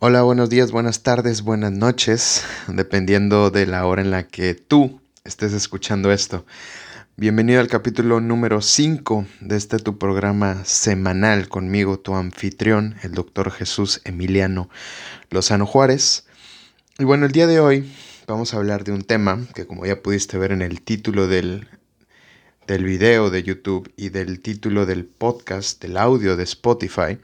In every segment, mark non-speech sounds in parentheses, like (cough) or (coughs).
Hola, buenos días, buenas tardes, buenas noches, dependiendo de la hora en la que tú estés escuchando esto. Bienvenido al capítulo número 5 de este tu programa semanal conmigo, tu anfitrión, el doctor Jesús Emiliano Lozano Juárez. Y bueno, el día de hoy vamos a hablar de un tema que como ya pudiste ver en el título del, del video de YouTube y del título del podcast, del audio de Spotify,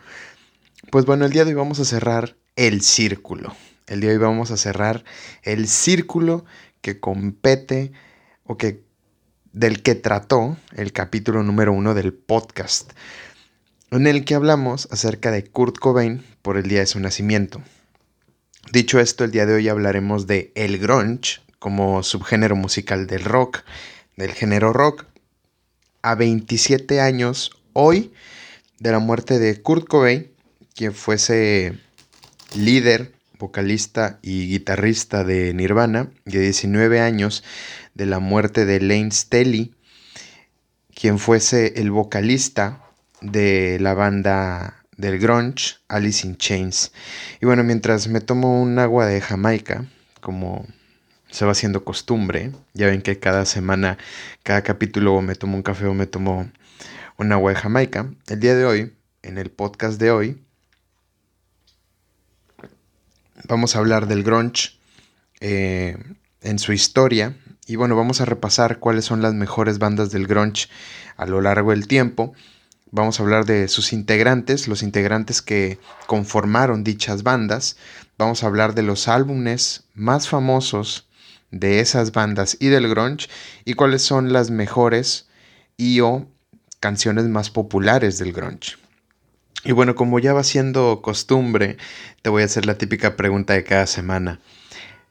pues bueno, el día de hoy vamos a cerrar el círculo. El día de hoy vamos a cerrar el círculo que compete o que del que trató el capítulo número uno del podcast, en el que hablamos acerca de Kurt Cobain por el día de su nacimiento. Dicho esto, el día de hoy hablaremos de el grunge como subgénero musical del rock, del género rock, a 27 años hoy de la muerte de Kurt Cobain, quien fuese líder, vocalista y guitarrista de Nirvana, de 19 años de la muerte de Lane Staley, quien fuese el vocalista de la banda del grunge, Alice in Chains. Y bueno, mientras me tomo un agua de Jamaica, como se va haciendo costumbre, ya ven que cada semana, cada capítulo me tomo un café o me tomo un agua de Jamaica, el día de hoy, en el podcast de hoy, vamos a hablar del grunge eh, en su historia. Y bueno, vamos a repasar cuáles son las mejores bandas del grunge a lo largo del tiempo. Vamos a hablar de sus integrantes, los integrantes que conformaron dichas bandas. Vamos a hablar de los álbumes más famosos de esas bandas y del grunge y cuáles son las mejores y o canciones más populares del grunge. Y bueno, como ya va siendo costumbre, te voy a hacer la típica pregunta de cada semana.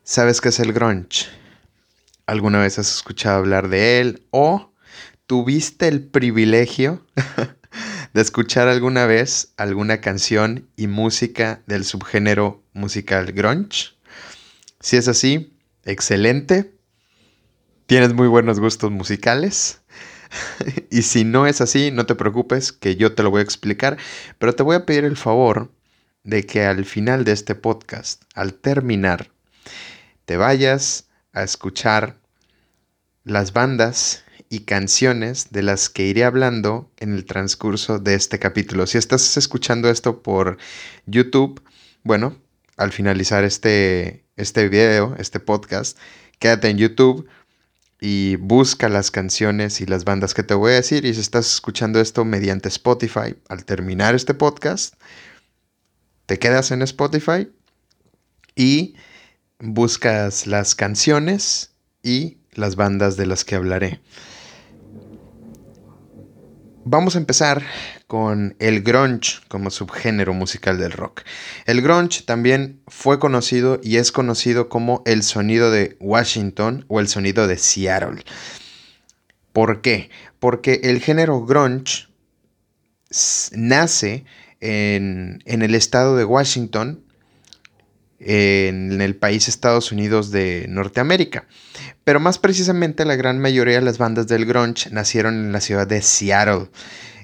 ¿Sabes qué es el grunge? ¿Alguna vez has escuchado hablar de él? ¿O tuviste el privilegio (laughs) de escuchar alguna vez alguna canción y música del subgénero musical grunge? Si es así, excelente. Tienes muy buenos gustos musicales. (laughs) y si no es así, no te preocupes, que yo te lo voy a explicar, pero te voy a pedir el favor de que al final de este podcast, al terminar, te vayas a escuchar las bandas y canciones de las que iré hablando en el transcurso de este capítulo. Si estás escuchando esto por YouTube, bueno, al finalizar este, este video, este podcast, quédate en YouTube y busca las canciones y las bandas que te voy a decir. Y si estás escuchando esto mediante Spotify, al terminar este podcast, te quedas en Spotify y buscas las canciones y las bandas de las que hablaré. Vamos a empezar con el grunge como subgénero musical del rock. El grunge también fue conocido y es conocido como el sonido de Washington o el sonido de Seattle. ¿Por qué? Porque el género grunge nace en, en el estado de Washington en el país Estados Unidos de Norteamérica. Pero más precisamente la gran mayoría de las bandas del grunge nacieron en la ciudad de Seattle,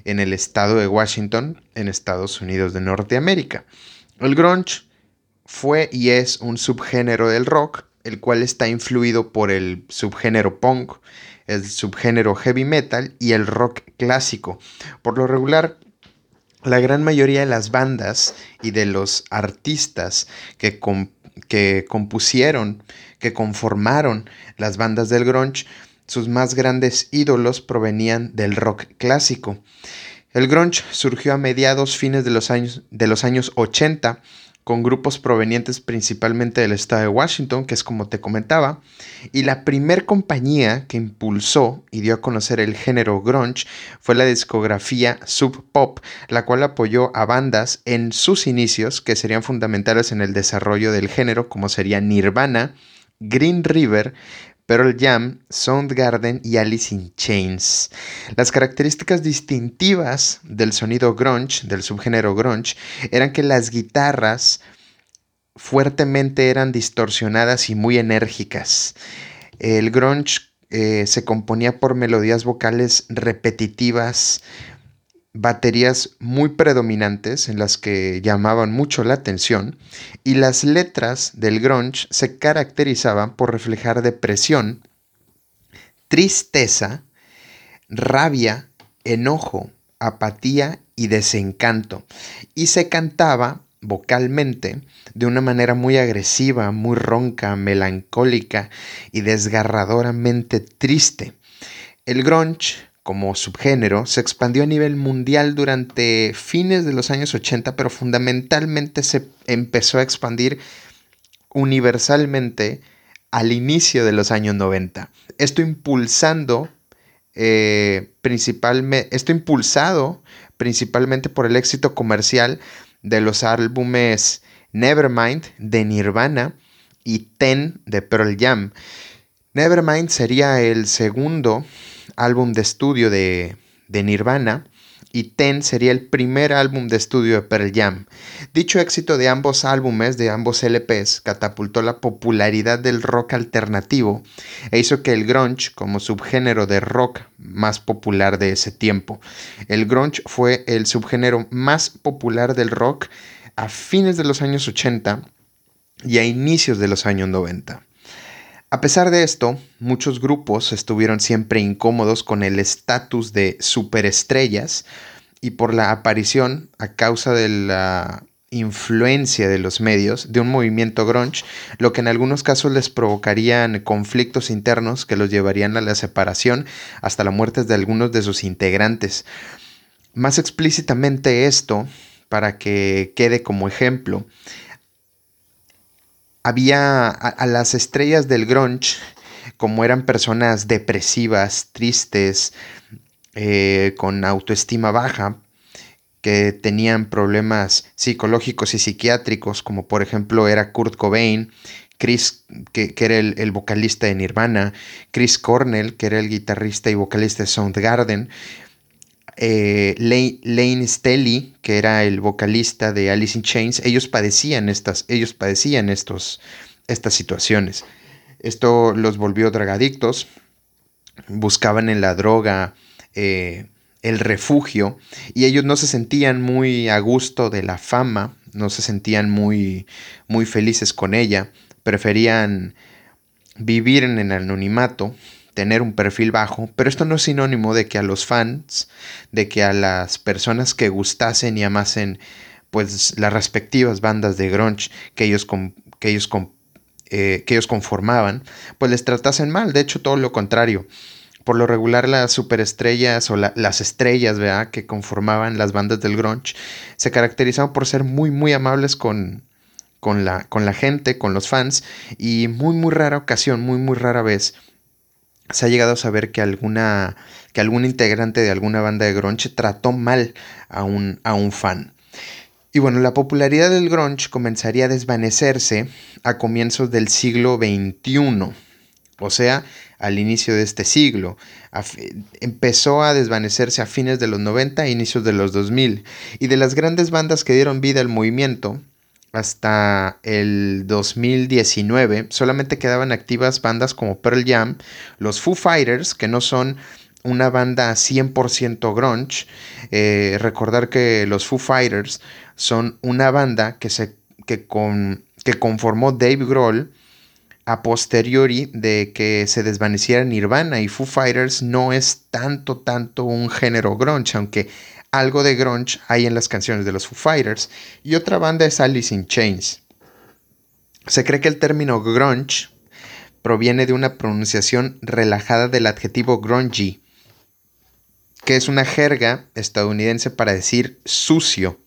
en el estado de Washington, en Estados Unidos de Norteamérica. El grunge fue y es un subgénero del rock, el cual está influido por el subgénero punk, el subgénero heavy metal y el rock clásico. Por lo regular, la gran mayoría de las bandas y de los artistas que, que compusieron, que conformaron las bandas del grunge, sus más grandes ídolos provenían del rock clásico. El grunge surgió a mediados fines de los años, de los años 80 con grupos provenientes principalmente del estado de Washington, que es como te comentaba, y la primer compañía que impulsó y dio a conocer el género grunge fue la discografía Sub Pop, la cual apoyó a bandas en sus inicios que serían fundamentales en el desarrollo del género, como sería Nirvana, Green River, Pearl Jam, Soundgarden y Alice in Chains. Las características distintivas del sonido grunge, del subgénero grunge, eran que las guitarras fuertemente eran distorsionadas y muy enérgicas. El grunge eh, se componía por melodías vocales repetitivas baterías muy predominantes en las que llamaban mucho la atención y las letras del grunge se caracterizaban por reflejar depresión, tristeza, rabia, enojo, apatía y desencanto y se cantaba vocalmente de una manera muy agresiva, muy ronca, melancólica y desgarradoramente triste. El grunge como subgénero se expandió a nivel mundial durante fines de los años 80, pero fundamentalmente se empezó a expandir universalmente al inicio de los años 90. Esto impulsando eh, principalmente, esto impulsado principalmente por el éxito comercial de los álbumes Nevermind de Nirvana y Ten de Pearl Jam. Nevermind sería el segundo álbum de estudio de, Nirvana y Ten sería el primer álbum de estudio de Pearl Jam. Dicho éxito de ambos álbumes, de ambos LPs, catapultó la popularidad del rock alternativo e hizo que el grunge, como subgénero de rock más popular de ese tiempo, el grunge fue el subgénero más popular del rock a fines de los años 80 y a inicios de los años 90. A pesar de esto, muchos grupos estuvieron siempre incómodos con el estatus de superestrellas y por la aparición, a causa de la influencia de los medios, de un movimiento grunge, lo que en algunos casos les provocarían conflictos internos que los llevarían a la separación hasta la muerte de algunos de sus integrantes. Más explícitamente esto, para que quede como ejemplo, había a, las estrellas del grunge, como eran personas depresivas, tristes, eh, con autoestima baja, que tenían problemas psicológicos y psiquiátricos, como por ejemplo era Kurt Cobain, Chris, que, era el, vocalista de Nirvana, Chris Cornell, que era el guitarrista y vocalista de Soundgarden, eh, Lane, Stelly, que era el vocalista de Alice in Chains, ellos padecían estas, ellos padecían estos, estas situaciones. Esto los volvió dragadictos, buscaban en la droga eh, el refugio y ellos no se sentían muy a gusto de la fama, no se sentían muy, muy felices con ella, preferían vivir en el anonimato tener un perfil bajo, pero esto no es sinónimo de que a los fans, de que a las personas que gustasen y amasen pues las respectivas bandas de grunge que ellos, que ellos, eh, que ellos conformaban, pues les tratasen mal, de hecho todo lo contrario. Por lo regular las superestrellas o las estrellas que conformaban las bandas del grunge se caracterizaban por ser muy muy amables con, con, la, con la gente, con los fans y muy muy rara ocasión, muy muy rara vez se ha llegado a saber que alguna que algún integrante de alguna banda de grunge trató mal a un, a un fan. Y bueno, la popularidad del grunge comenzaría a desvanecerse a comienzos del siglo XXI, o sea, al inicio de este siglo. empezó a desvanecerse a fines de los 90 e inicios de los 2000. Y de las grandes bandas que dieron vida al movimiento, hasta el 2019 solamente quedaban activas bandas como Pearl Jam, los Foo Fighters, que no son una banda 100% grunge. Eh, recordar que los Foo Fighters son una banda que, se, que, con, que conformó Dave Grohl a posteriori de que se desvaneciera Nirvana y Foo Fighters no es tanto, tanto un género grunge, aunque algo de grunge hay en las canciones de los Foo Fighters y otra banda es Alice in Chains. Se cree que el término grunge proviene de una pronunciación relajada del adjetivo grungy, que es una jerga estadounidense para decir sucio.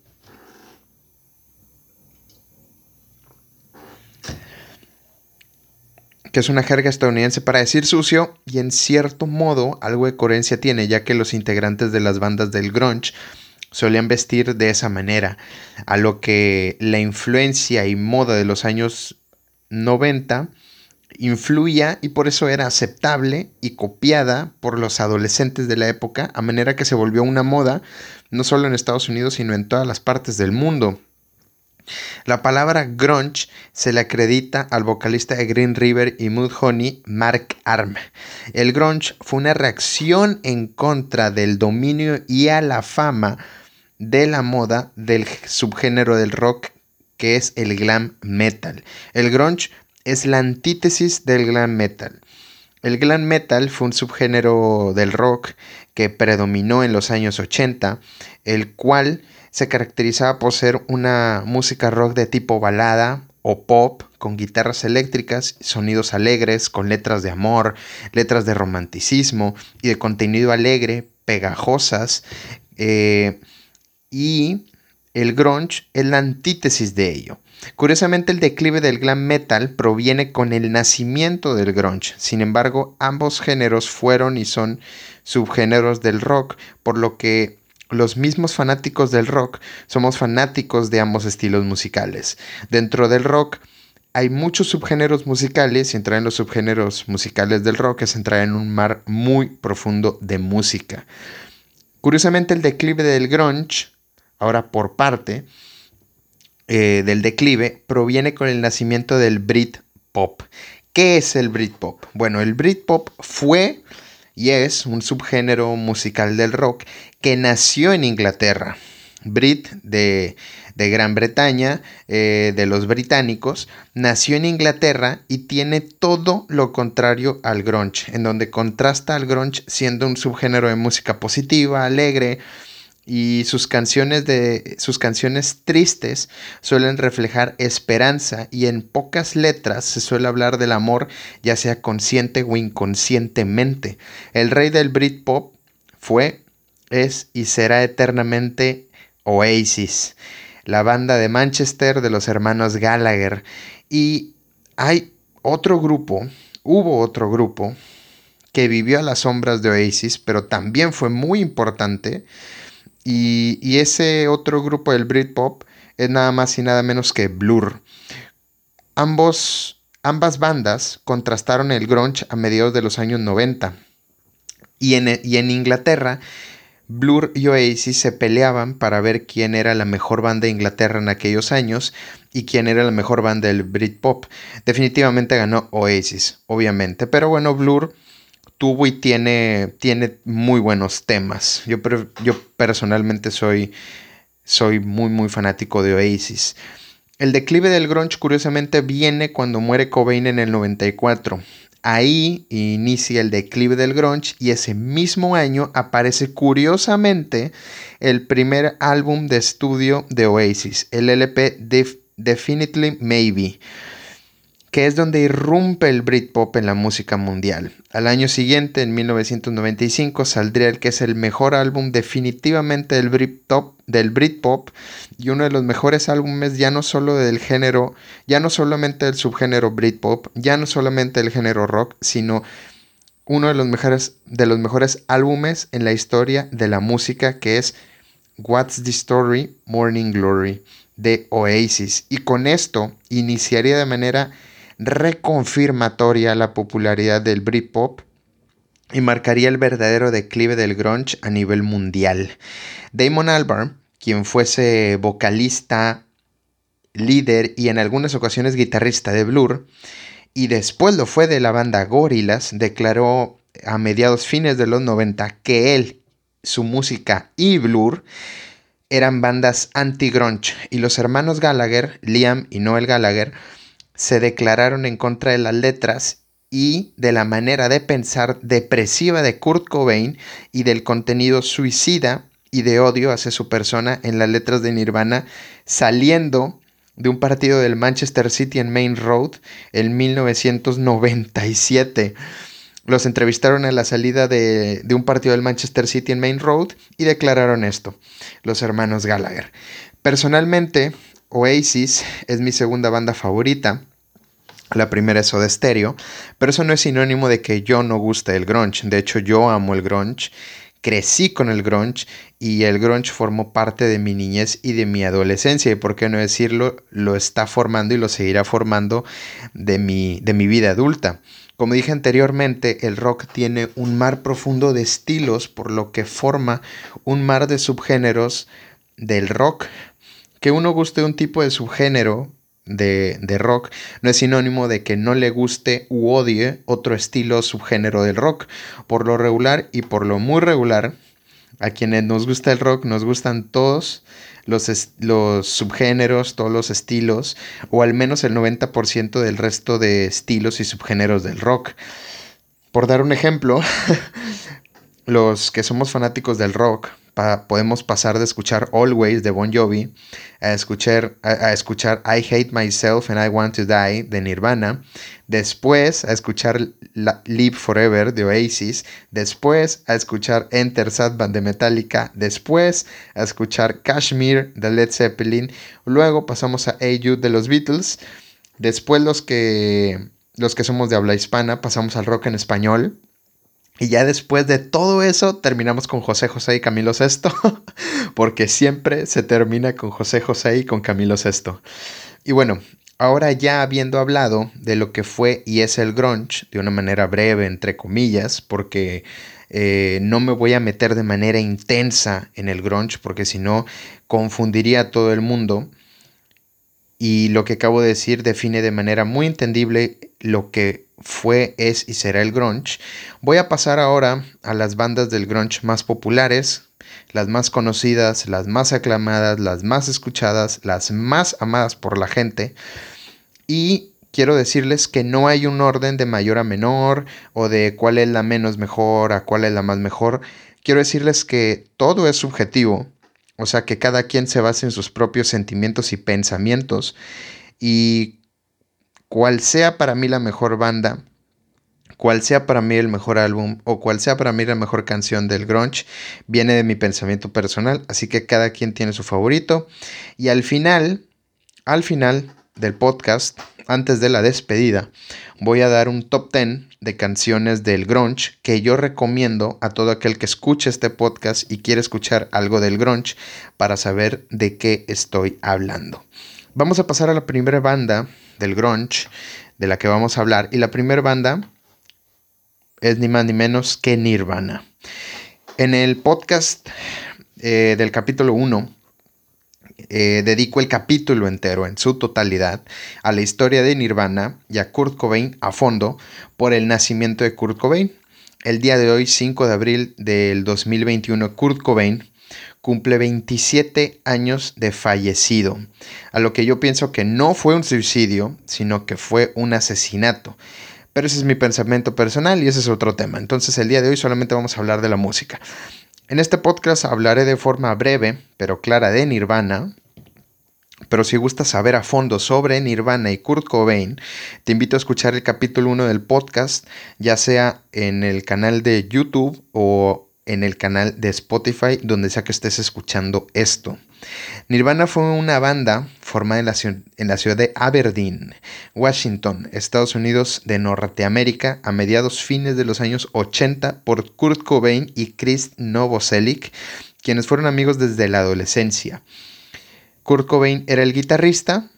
Que es una jerga estadounidense para decir sucio y en cierto modo algo de coherencia tiene, ya que los integrantes de las bandas del grunge solían vestir de esa manera, a lo que la influencia y moda de los años 90 influía y por eso era aceptable y copiada por los adolescentes de la época, a manera que se volvió una moda no solo en Estados Unidos, sino en todas las partes del mundo. La palabra grunge se le acredita al vocalista de Green River y Mudhoney, Mark Arm. El grunge fue una reacción en contra del dominio y a la fama de la moda del subgénero del rock que es el glam metal. El grunge es la antítesis del glam metal. El glam metal fue un subgénero del rock que predominó en los años 80, el cual se caracterizaba por ser una música rock de tipo balada o pop, con guitarras eléctricas, sonidos alegres, con letras de amor, letras de romanticismo y de contenido alegre, pegajosas, eh, y el grunge es la antítesis de ello. Curiosamente el declive del glam metal proviene con el nacimiento del grunge. Sin embargo, ambos géneros fueron y son subgéneros del rock, por lo que los mismos fanáticos del rock somos fanáticos de ambos estilos musicales. Dentro del rock hay muchos subgéneros musicales y entrar en los subgéneros musicales del rock es entrar en un mar muy profundo de música. Curiosamente el declive del grunge, ahora por parte eh, del declive, proviene con el nacimiento del Britpop. ¿Qué es el Britpop? Bueno, el Britpop fue y es un subgénero musical del rock que nació en Inglaterra. Brit de, Gran Bretaña, eh, de los británicos, nació en Inglaterra y tiene todo lo contrario al grunge, en donde contrasta al grunge siendo un subgénero de música positiva, alegre, y sus canciones de sus canciones tristes suelen reflejar esperanza y en pocas letras se suele hablar del amor ya sea consciente o inconscientemente. El rey del Britpop fue, es y será eternamente Oasis, la banda de Manchester de los hermanos Gallagher y hay otro grupo, hubo otro grupo que vivió a las sombras de Oasis, pero también fue muy importante y, ese otro grupo del Britpop es nada más y nada menos que Blur. Ambos, ambas bandas contrastaron el grunge a mediados de los años 90. Y en, y en Inglaterra, Blur y Oasis se peleaban para ver quién era la mejor banda de Inglaterra en aquellos años y quién era la mejor banda del Britpop. Definitivamente ganó Oasis, obviamente. Pero bueno, Blur tuvo y tiene, tiene muy buenos temas. Yo, personalmente soy, soy muy, muy fanático de Oasis. El declive del grunge curiosamente viene cuando muere Cobain en el 94. Ahí inicia el declive del grunge y ese mismo año aparece curiosamente el primer álbum de estudio de Oasis, el LP Definitely Maybe que es donde irrumpe el Britpop en la música mundial. Al año siguiente, en 1995, saldría el que es el mejor álbum definitivamente del Britpop, del Britpop y uno de los mejores álbumes ya no solo del género, ya no solamente del subgénero Britpop, ya no solamente del género rock, sino uno de los mejores, de los mejores álbumes en la historia de la música que es What's the Story Morning Glory de Oasis. Y con esto iniciaría de manera reconfirmatoria la popularidad del Britpop y marcaría el verdadero declive del grunge a nivel mundial. Damon Albarn, quien fuese vocalista, líder y en algunas ocasiones guitarrista de Blur, y después lo fue de la banda Gorillaz, declaró a mediados fines de los 90 que él, su música y Blur eran bandas anti-grunge y los hermanos Gallagher, Liam y Noel Gallagher, se declararon en contra de las letras y de la manera de pensar depresiva de Kurt Cobain y del contenido suicida y de odio hacia su persona en las letras de Nirvana, saliendo de un partido del Manchester City en Main Road en 1997. Los entrevistaron a la salida de, de, un partido del Manchester City en Main Road y declararon esto, los hermanos Gallagher. Personalmente, Oasis es mi segunda banda favorita. La primera es Soda Stereo, pero eso no es sinónimo de que yo no guste el grunge. De hecho, yo amo el grunge, crecí con el grunge y el grunge formó parte de mi niñez y de mi adolescencia y por qué no decirlo, lo está formando y lo seguirá formando de mi, de mi vida adulta. Como dije anteriormente, el rock tiene un mar profundo de estilos, por lo que forma un mar de subgéneros del rock Que uno guste un tipo de subgénero de, de, rock no es sinónimo de que no le guste u odie otro estilo subgénero del rock. Por lo regular y por lo muy regular, a quienes nos gusta el rock nos gustan todos los, los subgéneros, todos los estilos, o al menos el 90% del resto de estilos y subgéneros del rock. Por dar un ejemplo, (laughs) los que somos fanáticos del rock, podemos pasar de escuchar Always de Bon Jovi a escuchar, a, escuchar I Hate Myself and I Want to Die de Nirvana, después a escuchar Live Forever de Oasis, después a escuchar Enter Sadband de Metallica, después a escuchar Kashmir de Led Zeppelin, luego pasamos a Hey de los Beatles, después los que los que somos de habla hispana, pasamos al rock en español. Y ya después de todo eso, terminamos con José José y Camilo Sesto, (laughs) porque siempre se termina con José José y con Camilo Sesto. Y bueno, ahora ya habiendo hablado de lo que fue y es el grunge, de una manera breve, entre comillas, porque eh, no me voy a meter de manera intensa en el grunge, porque si no, confundiría a todo el mundo y lo que acabo de decir define de manera muy entendible lo que fue, es y será el grunge. Voy a pasar ahora a las bandas del grunge más populares, las más conocidas, las más aclamadas, las más escuchadas, las más amadas por la gente. Y quiero decirles que no hay un orden de mayor a menor o de cuál es la menos mejor a cuál es la más mejor. Quiero decirles que todo es subjetivo o sea, que cada quien se base en sus propios sentimientos y pensamientos. Y cual sea para mí la mejor banda, cual sea para mí el mejor álbum o cual sea para mí la mejor canción del grunge, viene de mi pensamiento personal. Así que cada quien tiene su favorito. Y al final, al final del podcast, antes de la despedida, voy a dar un top 10 de canciones del grunge que yo recomiendo a todo aquel que escuche este podcast y quiere escuchar algo del grunge para saber de qué estoy hablando. Vamos a pasar a la primera banda del grunge de la que vamos a hablar y la primera banda es ni más ni menos que Nirvana. En el podcast eh, del capítulo 1 eh, dedico el capítulo entero en su totalidad a la historia de Nirvana y a Kurt Cobain a fondo por el nacimiento de Kurt Cobain. El día de hoy, 5 de abril del 2021, Kurt Cobain cumple 27 años de fallecido, a lo que yo pienso que no fue un suicidio, sino que fue un asesinato. Pero ese es mi pensamiento personal y ese es otro tema. Entonces el día de hoy solamente vamos a hablar de la música. En este podcast hablaré de forma breve, pero clara, de Nirvana. Pero si gustas saber a fondo sobre Nirvana y Kurt Cobain, te invito a escuchar el capítulo 1 del podcast, ya sea en el canal de YouTube o en el canal de Spotify, donde sea que estés escuchando esto. Nirvana fue una banda formada en la, ciudad de Aberdeen, Washington, Estados Unidos de Norteamérica, a mediados fines de los años 80 por Kurt Cobain y Chris Novoselic, quienes fueron amigos desde la adolescencia. Kurt Cobain era el guitarrista,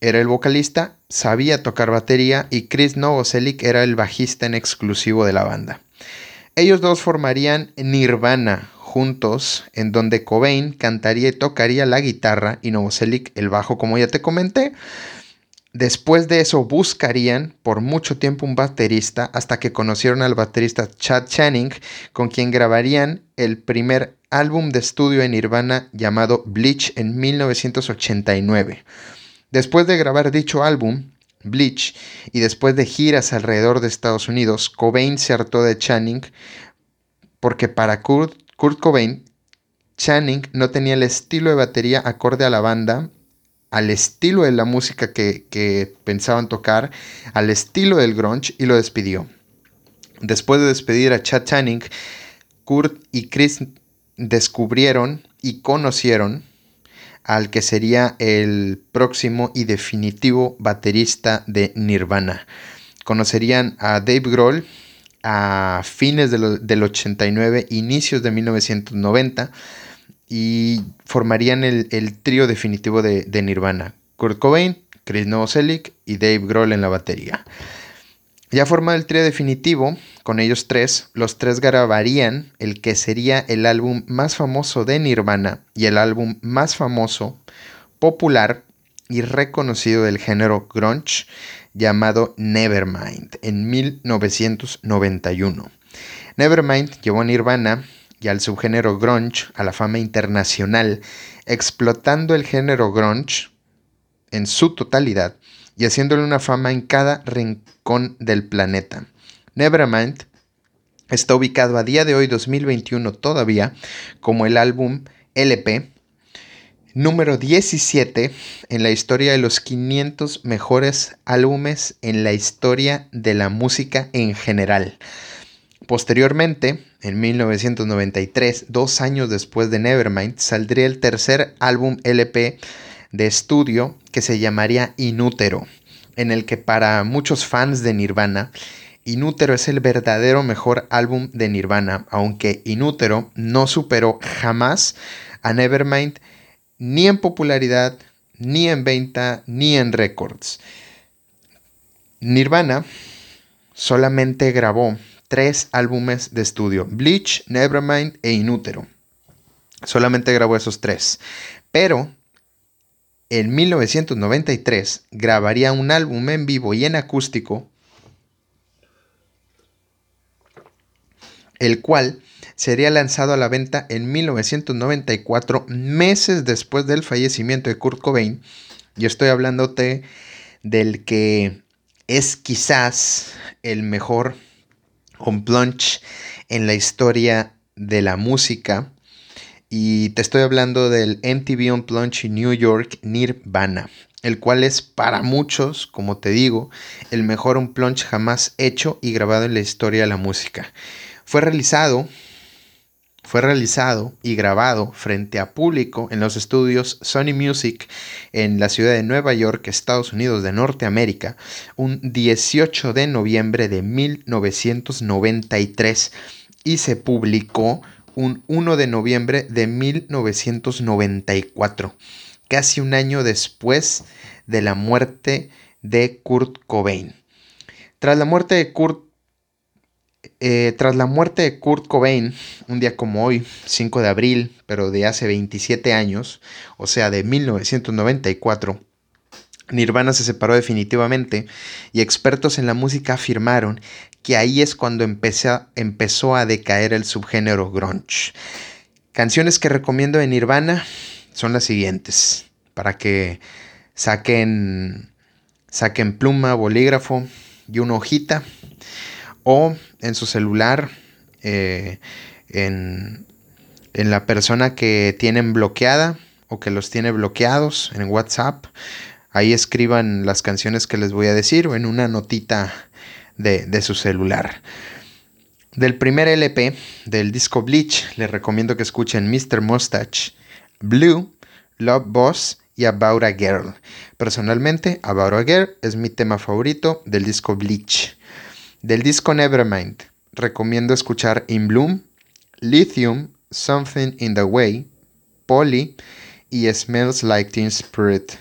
era el vocalista, sabía tocar batería y Chris Novoselic era el bajista en exclusivo de la banda. Ellos dos formarían Nirvana juntos, en donde Cobain cantaría y tocaría la guitarra y Novoselic el bajo, como ya te comenté. Después de eso buscarían por mucho tiempo un baterista hasta que conocieron al baterista Chad Channing, con quien grabarían el primer álbum de estudio en Nirvana llamado Bleach en 1989. Después de grabar dicho álbum, Bleach, y después de giras alrededor de Estados Unidos, Cobain se hartó de Channing porque para Kurt Cobain, Channing no tenía el estilo de batería acorde a la banda, al estilo de la música que, pensaban tocar, al estilo del grunge y lo despidió. Después de despedir a Chad Channing, Kurt y Chris descubrieron y conocieron al que sería el próximo y definitivo baterista de Nirvana. Conocerían a Dave Grohl, a fines del 89, inicios de 1990, y formarían el, trío definitivo de, Nirvana. Kurt Cobain, Chris Novoselic y Dave Grohl en la batería. Ya formado el trío definitivo, con ellos tres, los tres grabarían el que sería el álbum más famoso de Nirvana y el álbum más famoso, popular y reconocido del género grunge llamado Nevermind en 1991. Nevermind llevó a Nirvana y al subgénero grunge a la fama internacional, explotando el género grunge en su totalidad y haciéndole una fama en cada rincón del planeta. Nevermind está ubicado a día de hoy 2021 todavía como el álbum LP número 17 en la historia de los 500 mejores álbumes en la historia de la música en general. Posteriormente, en 1993, dos años después de Nevermind, saldría el tercer álbum LP de estudio que se llamaría Inútero, en el que para muchos fans de Nirvana, Inútero es el verdadero mejor álbum de Nirvana, aunque Inútero no superó jamás a Nevermind ni en popularidad, ni en venta, ni en récords. Nirvana solamente grabó tres álbumes de estudio, Bleach, Nevermind e Inútero. Solamente grabó esos tres. Pero en 1993 grabaría un álbum en vivo y en acústico, el cual sería lanzado a la venta en 1994, meses después del fallecimiento de Kurt Cobain. Yo estoy hablándote del que es quizás el mejor Unplunge en la historia de la música. Y te estoy hablando del MTV Unplunge New York Nirvana, el cual es para muchos, como te digo, el mejor Unplunge jamás hecho y grabado en la historia de la música. Fue realizado fue realizado y grabado frente a público en los estudios Sony Music en la ciudad de Nueva York, Estados Unidos de Norteamérica, un 18 de noviembre de 1993 y se publicó un 1 de noviembre de 1994, casi un año después de la muerte de Kurt Cobain. Tras la muerte de Kurt eh, tras la muerte de Kurt Cobain, un día como hoy, 5 de abril, pero de hace 27 años, o sea, de 1994, Nirvana se separó definitivamente y expertos en la música afirmaron que ahí es cuando empezó a decaer el subgénero grunge. Canciones que recomiendo de Nirvana son las siguientes, para que saquen, saquen pluma, bolígrafo y una hojita o en su celular, eh, en, en la persona que tienen bloqueada o que los tiene bloqueados en WhatsApp. Ahí escriban las canciones que les voy a decir o en una notita de, de, su celular. Del primer LP del disco Bleach, les recomiendo que escuchen Mr. Mustache, Blue, Love Boss y About a Girl. Personalmente, About a Girl es mi tema favorito del disco Bleach. Del disco Nevermind, recomiendo escuchar In Bloom, Lithium, Something in the Way, Polly y Smells Like Teen Spirit.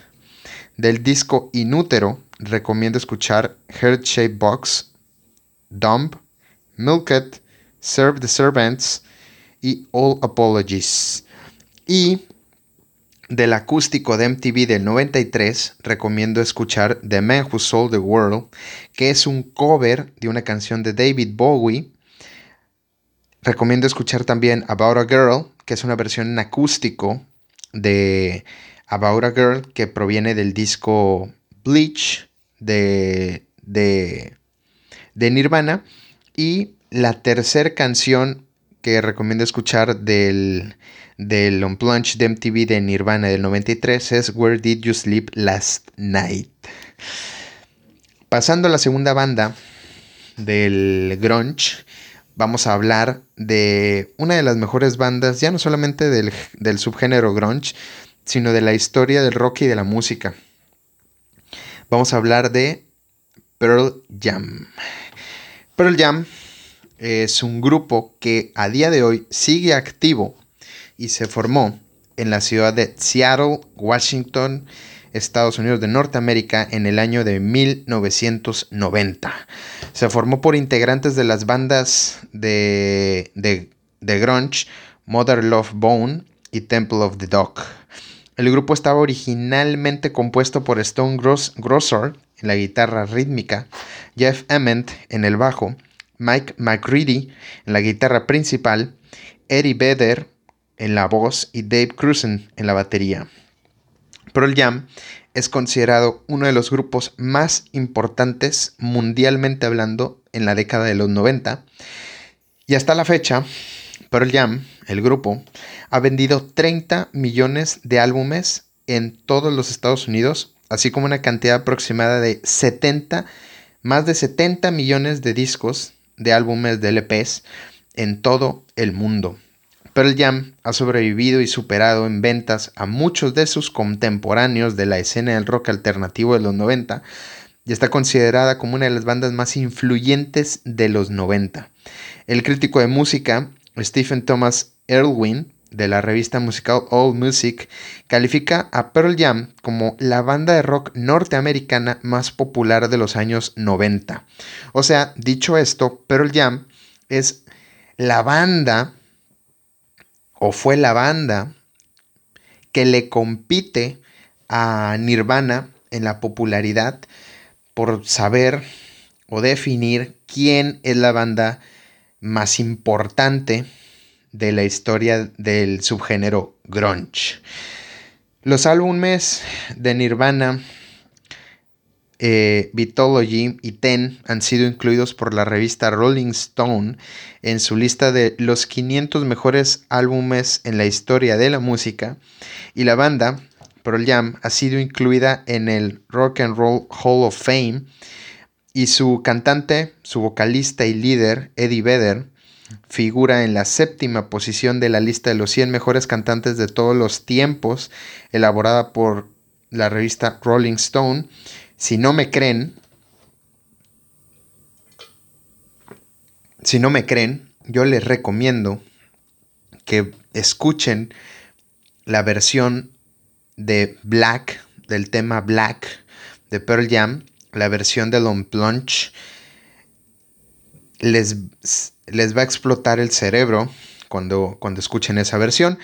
Del disco Inútero, recomiendo escuchar Heart Shape Box, Dump, Milked, Serve the Servants y All Apologies. Y del acústico de MTV del 93, recomiendo escuchar The Man Who Sold the World, que es un cover de una canción de David Bowie. Recomiendo escuchar también About a Girl, que es una versión en acústico de About a Girl, que proviene del disco Bleach de, de, de Nirvana. Y la tercera canción que recomiendo escuchar del del Unplugged de MTV de Nirvana del 93 es Where Did You Sleep Last Night. Pasando a la segunda banda del grunge, vamos a hablar de una de las mejores bandas, ya no solamente del, del subgénero grunge, sino de la historia del rock y de la música. Vamos a hablar de Pearl Jam. Pearl Jam es un grupo que a día de hoy sigue activo y se formó en la ciudad de Seattle, Washington, Estados Unidos de Norteamérica en el año de 1990. Se formó por integrantes de las bandas de, de, de grunge Mother Love Bone y Temple of the Dog. El grupo estaba originalmente compuesto por Stone Grosser en la guitarra rítmica, Jeff Ament en el bajo, Mike McCready en la guitarra principal, Eddie Vedder en la voz y Dave Cruzen en la batería. Pearl Jam es considerado uno de los grupos más importantes mundialmente hablando en la década de los 90 y hasta la fecha Pearl Jam, el grupo, ha vendido 30 millones de álbumes en todos los Estados Unidos, así como una cantidad aproximada de 70, más de 70 millones de discos de álbumes de LPs en todo el mundo. Pearl Jam ha sobrevivido y superado en ventas a muchos de sus contemporáneos de la escena del rock alternativo de los 90 y está considerada como una de las bandas más influyentes de los 90. El crítico de música Stephen Thomas Erlwin de la revista musical All Music califica a Pearl Jam como la banda de rock norteamericana más popular de los años 90. O sea, dicho esto, Pearl Jam es la banda o fue la banda que le compite a Nirvana en la popularidad por saber o definir quién es la banda más importante de la historia del subgénero grunge. Los álbumes de Nirvana, eh, y Ten han sido incluidos por la revista Rolling Stone en su lista de los 500 mejores álbumes en la historia de la música y la banda Pearl Jam ha sido incluida en el Rock and Roll Hall of Fame y su cantante, su vocalista y líder, Eddie Vedder, figura en la séptima posición de la lista de los 100 mejores cantantes de todos los tiempos, elaborada por la revista Rolling Stone. Si no me creen, si no me creen, yo les recomiendo que escuchen la versión de Black, del tema Black de Pearl Jam, la versión de Long Plunge, les, les va a explotar el cerebro cuando, cuando escuchen esa versión.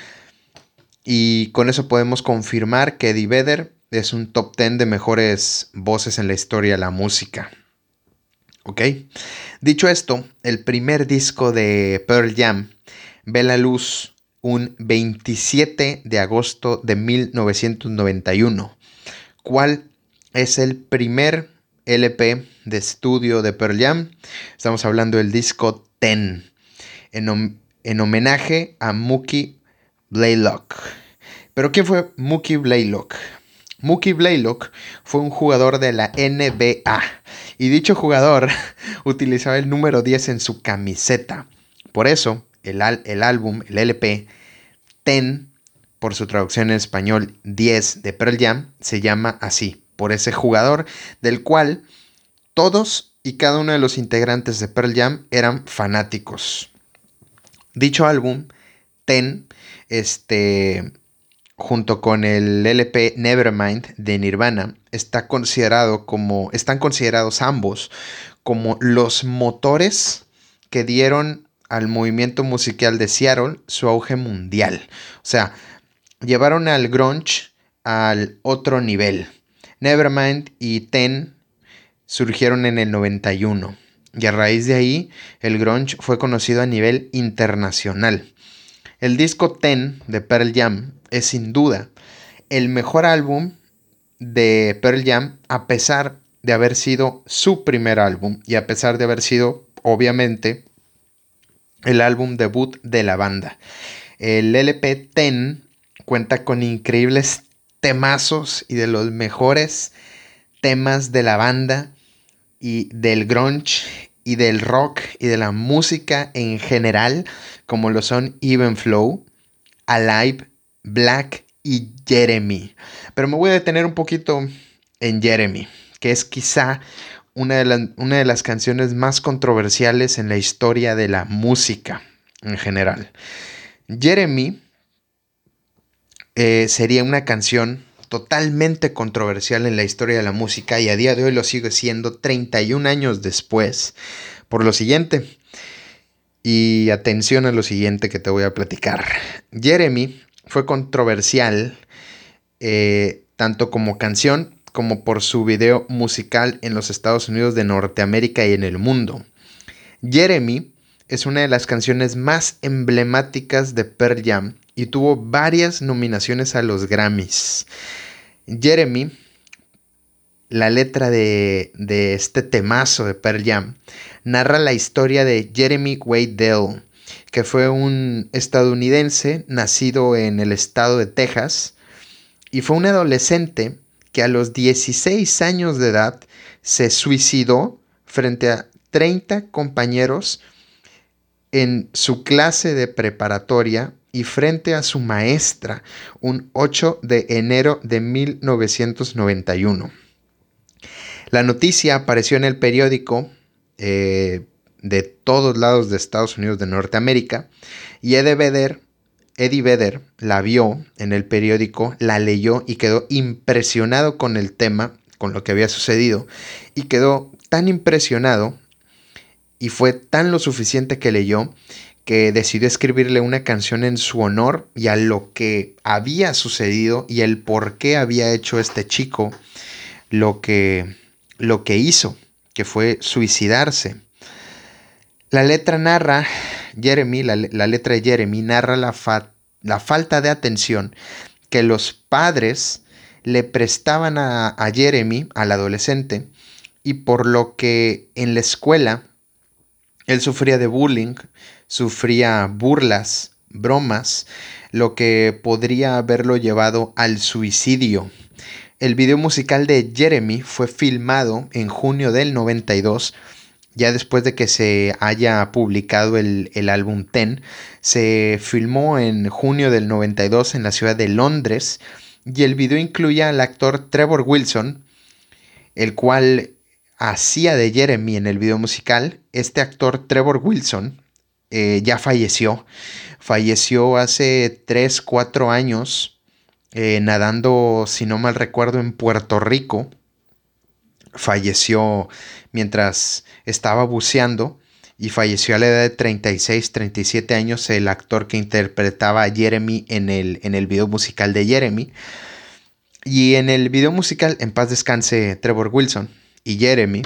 Y con eso podemos confirmar que Eddie Vedder es un top 10 de mejores voces en la historia de la música. ¿Ok? Dicho esto, el primer disco de Pearl Jam ve la luz un 27 de agosto de 1991. ¿Cuál es el primer LP de estudio de Pearl Jam. Estamos hablando del disco Ten, en, homenaje a Mookie Blaylock. Pero ¿quién fue Mookie Blaylock? Mookie Blaylock fue un jugador de la NBA y dicho jugador (laughs) utilizaba el número 10 en su camiseta. Por eso, el, el álbum, el LP, Ten, por su traducción en español 10 de Pearl Jam, se llama así, por ese jugador del cual todos y cada uno de los integrantes de Pearl Jam eran fanáticos. Dicho álbum, Ten, este, junto con el LP Nevermind de Nirvana, está considerado como, están considerados ambos como los motores que dieron al movimiento musical de Seattle su auge mundial. O sea, llevaron al grunge al otro nivel. Nevermind y Ten surgieron en el 91 y a raíz de ahí el grunge fue conocido a nivel internacional. El disco Ten de Pearl Jam es sin duda el mejor álbum de Pearl Jam a pesar de haber sido su primer álbum y a pesar de haber sido obviamente el álbum debut de la banda. El LP Ten cuenta con increíbles temazos y de los mejores temas de la banda y del grunge y del rock y de la música en general, como lo son Even Flow, Alive, Black y Jeremy. Pero me voy a detener un poquito en Jeremy, que es quizá una de, una de las canciones más controversiales en la historia de la música en general. Jeremy eh, sería una canción totalmente controversial en la historia de la música y a día de hoy lo sigue siendo 31 años después. Por lo siguiente, y atención a lo siguiente que te voy a platicar. Jeremy fue controversial eh, tanto como canción como por su video musical en los Estados Unidos de Norteamérica y en el mundo. Jeremy es una de las canciones más emblemáticas de Pearl Jam y tuvo varias nominaciones a los Grammys. Jeremy, la letra de, de este temazo de Pearl Jam, narra la historia de Jeremy Wade Dell, que fue un estadounidense nacido en el estado de Texas y fue un adolescente que a los 16 años de edad se suicidó frente a 30 compañeros en su clase de preparatoria y frente a su maestra un 8 de enero de 1991. La noticia apareció en el periódico eh, de todos lados de Estados Unidos de Norteamérica y Eddie Vedder, Eddie Vedder la vio en el periódico, la leyó y quedó impresionado con el tema, con lo que había sucedido y quedó tan impresionado y fue tan lo suficiente que leyó que decidió escribirle una canción en su honor y a lo que había sucedido y el por qué había hecho este chico lo que, lo que hizo que fue suicidarse. La letra narra, Jeremy, la, letra de Jeremy narra la, la, falta de atención que los padres le prestaban a Jeremy, al adolescente, y por lo que en la escuela él sufría de bullying, sufría burlas, bromas, lo que podría haberlo llevado al suicidio. El video musical de Jeremy fue filmado en junio del 92, ya después de que se haya publicado el, álbum Ten. Se filmó en junio del 92 en la ciudad de Londres y el video incluía al actor Trevor Wilson, el cual hacía de Jeremy en el video musical. Este actor Trevor Wilson eh, ya falleció. Falleció hace 3, 4 años eh, nadando, si no mal recuerdo, en Puerto Rico. Falleció mientras estaba buceando y falleció a la edad de 36, 37 años el actor que interpretaba a Jeremy en el, en el video musical de Jeremy. Y en el video musical, en paz descanse Trevor Wilson y Jeremy.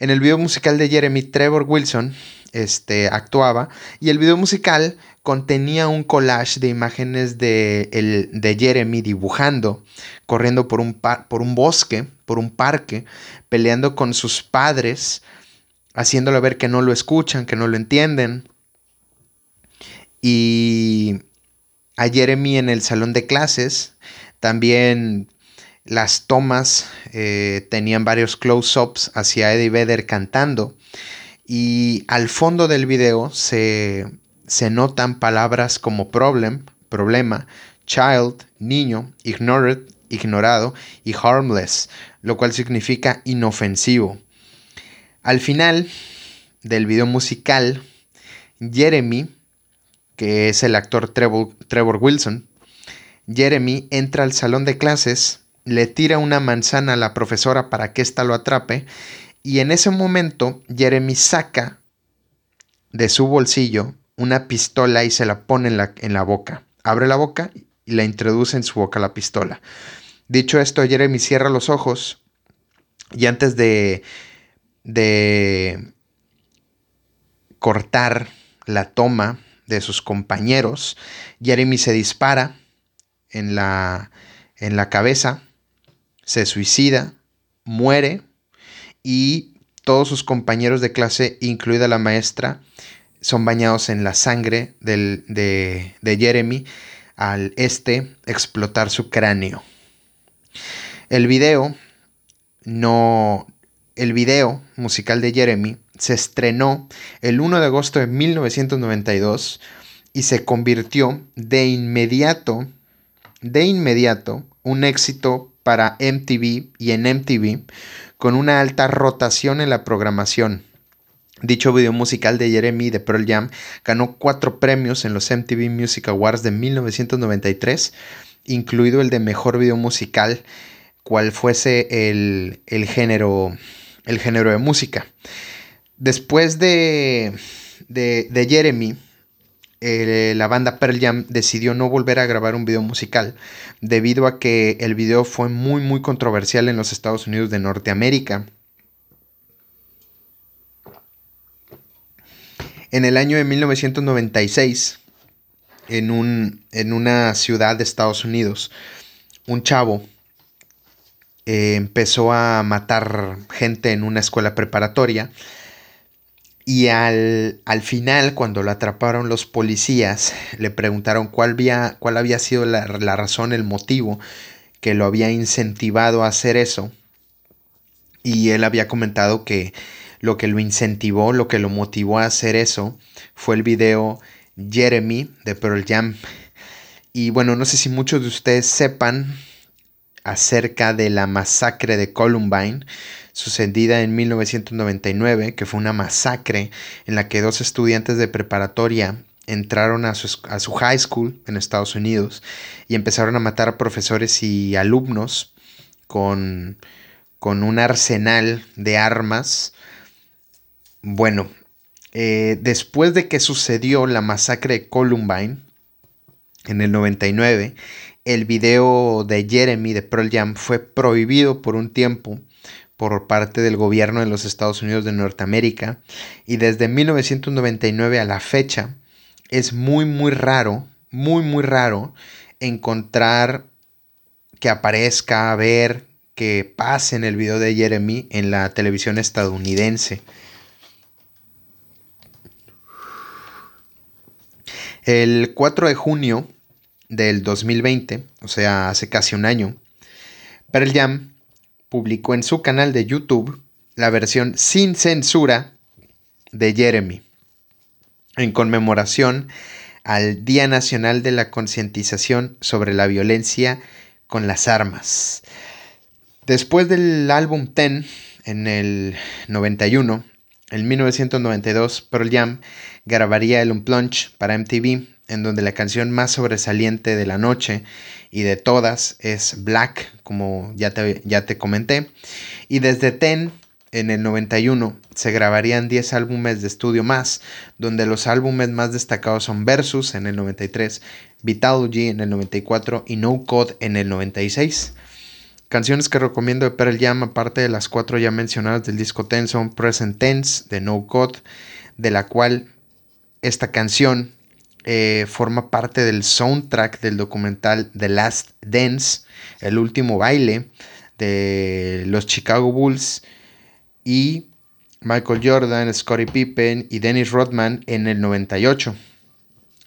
En el video musical de Jeremy, Trevor Wilson este, actuaba y el video musical contenía un collage de imágenes de, el, de Jeremy dibujando, corriendo por un, por un bosque, por un parque, peleando con sus padres, haciéndole ver que no lo escuchan, que no lo entienden. Y a Jeremy en el salón de clases, también las tomas eh, tenían varios close-ups hacia Eddie Vedder cantando. Y al fondo del video se se notan palabras como problem, problema, child, niño, ignored, ignorado y harmless, lo cual significa inofensivo. Al final del video musical, Jeremy, que es el actor Trevor, Trevor Wilson, Jeremy entra al salón de clases, le tira una manzana a la profesora para que ésta lo atrape y en ese momento Jeremy saca de su bolsillo una pistola y se la pone en la, en la boca. Abre la boca y la introduce en su boca la pistola. Dicho esto, Jeremy cierra los ojos y antes de, de cortar la toma de sus compañeros, Jeremy se dispara en la, en la cabeza, se suicida, muere y todos sus compañeros de clase, incluida la maestra, son bañados en la sangre de, Jeremy al este explotar su cráneo. El video no. El video musical de Jeremy se estrenó el 1 de agosto de 1992 y se convirtió de inmediato, de inmediato, un éxito para MTV y en MTV con una alta rotación en la programación. Dicho video musical de Jeremy de Pearl Jam ganó cuatro premios en los MTV Music Awards de 1993 incluido el de mejor video musical, cual fuese el, género, el género de música. Después de, de, Jeremy, eh, la banda Pearl Jam decidió no volver a grabar un video musical debido a que el video fue muy muy controversial en los Estados Unidos de Norteamérica. En el año de 1996, en, un, en una ciudad de Estados Unidos, un chavo eh, empezó a matar gente en una escuela preparatoria y al, final, cuando lo atraparon los policías, le preguntaron cuál había, cuál había sido la, la razón, el motivo que lo había incentivado a hacer eso. Y él había comentado que lo que lo incentivó, lo que lo motivó a hacer eso, fue el video Jeremy de Pearl Jam. Y bueno, no sé si muchos de ustedes sepan acerca de la masacre de Columbine sucedida en 1999, que fue una masacre en la que dos estudiantes de preparatoria entraron a su, a su, high school en Estados Unidos y empezaron a matar a profesores y alumnos con, con un arsenal de armas. Bueno, eh, después de que sucedió la masacre de Columbine en el 99, el video de Jeremy de Pearl Jam fue prohibido por un tiempo por parte del gobierno de los Estados Unidos de Norteamérica y desde 1999 a la fecha es muy muy raro, muy muy raro encontrar que aparezca, ver, que pase en el video de Jeremy en la televisión estadounidense. El 4 de junio del 2020, o sea, hace casi un año, Pearl Jam publicó en su canal de YouTube la versión sin censura de Jeremy, en conmemoración al Día Nacional de la Concientización sobre la Violencia con las Armas. Después del álbum Ten, en el 91, en 1992, Pearl Jam grabaría el Unplunge para MTV, en donde la canción más sobresaliente de la noche y de todas es Black, como ya te, ya te comenté. Y desde Ten, en el 91, se grabarían 10 álbumes de estudio más, donde los álbumes más destacados son Versus en el 93, Vitalogy en el 94 y No Code en el 96. Canciones que recomiendo de Pearl Jam, aparte de las cuatro ya mencionadas del disco Ten, son Present Tense de No Code, de la cual esta canción eh, forma parte del soundtrack del documental The Last Dance, el último baile de los Chicago Bulls y Michael Jordan, Scottie Pippen y Dennis Rodman en el 98.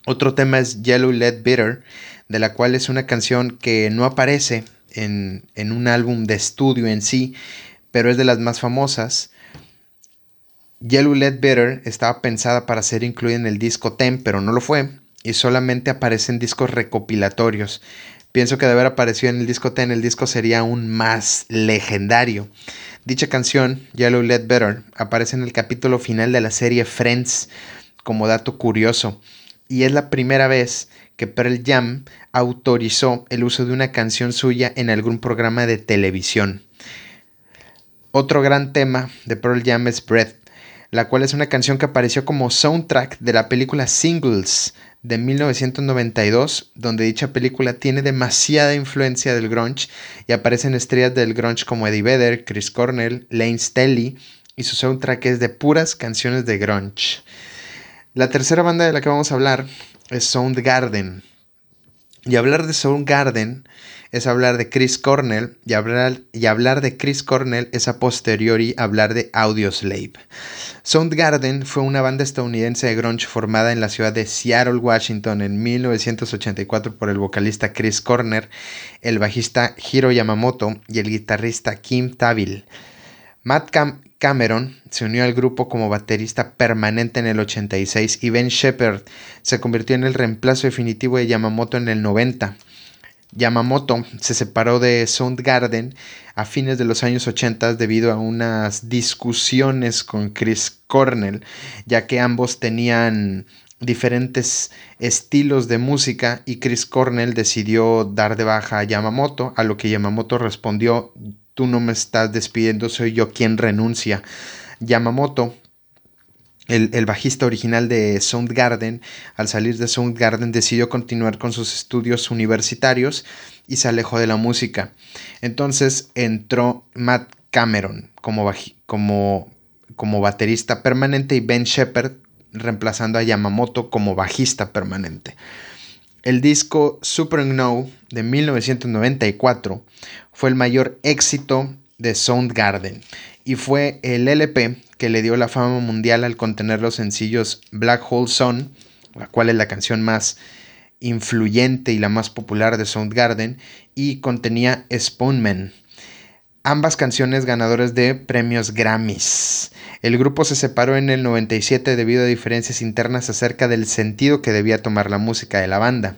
Otro tema es Yellow Led Bitter, de la cual es una canción que no aparece en, un álbum de estudio en sí, pero es de las más famosas. Yellow Led Bitter estaba pensada para ser incluida en el disco Ten, pero no lo fue, y solamente aparece en discos recopilatorios. Pienso que de haber aparecido en el disco Ten, el disco sería aún más legendario. Dicha canción, Yellow Led Better, aparece en el capítulo final de la serie Friends como dato curioso, y es la primera vez que Pearl Jam autorizó el uso de una canción suya en algún programa de televisión. Otro gran tema de Pearl Jam es Breath, la cual es una canción que apareció como soundtrack de la película Singles de 1992, donde dicha película tiene demasiada influencia del grunge y aparecen estrellas del grunge como Eddie Vedder, Chris Cornell, Lane Staley y su soundtrack es de puras canciones de grunge. La tercera banda de la que vamos a hablar es Soundgarden. Y hablar de Soundgarden es hablar de Chris Cornell y hablar, de Chris Cornell es a posteriori hablar de Audioslave. Soundgarden fue una banda estadounidense de grunge formada en la ciudad de Seattle, Washington en 1984 por el vocalista Chris Cornell, el bajista Hiro Yamamoto y el guitarrista Kim Tavil. Matt Cameron se unió al grupo como baterista permanente en el 86 y Ben Shepard se convirtió en el reemplazo definitivo de Yamamoto en el 90. Yamamoto se separó de Soundgarden a fines de los años 80 debido a unas discusiones con Chris Cornell, ya que ambos tenían diferentes estilos de música y Chris Cornell decidió dar de baja a Yamamoto, a lo que Yamamoto respondió, tú no me estás despidiendo, soy yo quien renuncia. Yamamoto, el, bajista original de Soundgarden, al salir de Soundgarden decidió continuar con sus estudios universitarios y se alejó de la música. Entonces entró Matt Cameron como, como, como baterista permanente y Ben Shepard reemplazando a Yamamoto como bajista permanente. El disco Super No de 1994 fue el mayor éxito de Soundgarden y fue el LP que le dio la fama mundial al contener los sencillos Black Hole Sun, la cual es la canción más influyente y la más popular de Soundgarden, y contenía Spoonman, ambas canciones ganadoras de premios Grammys. El grupo se separó en el 97 debido a diferencias internas acerca del sentido que debía tomar la música de la banda.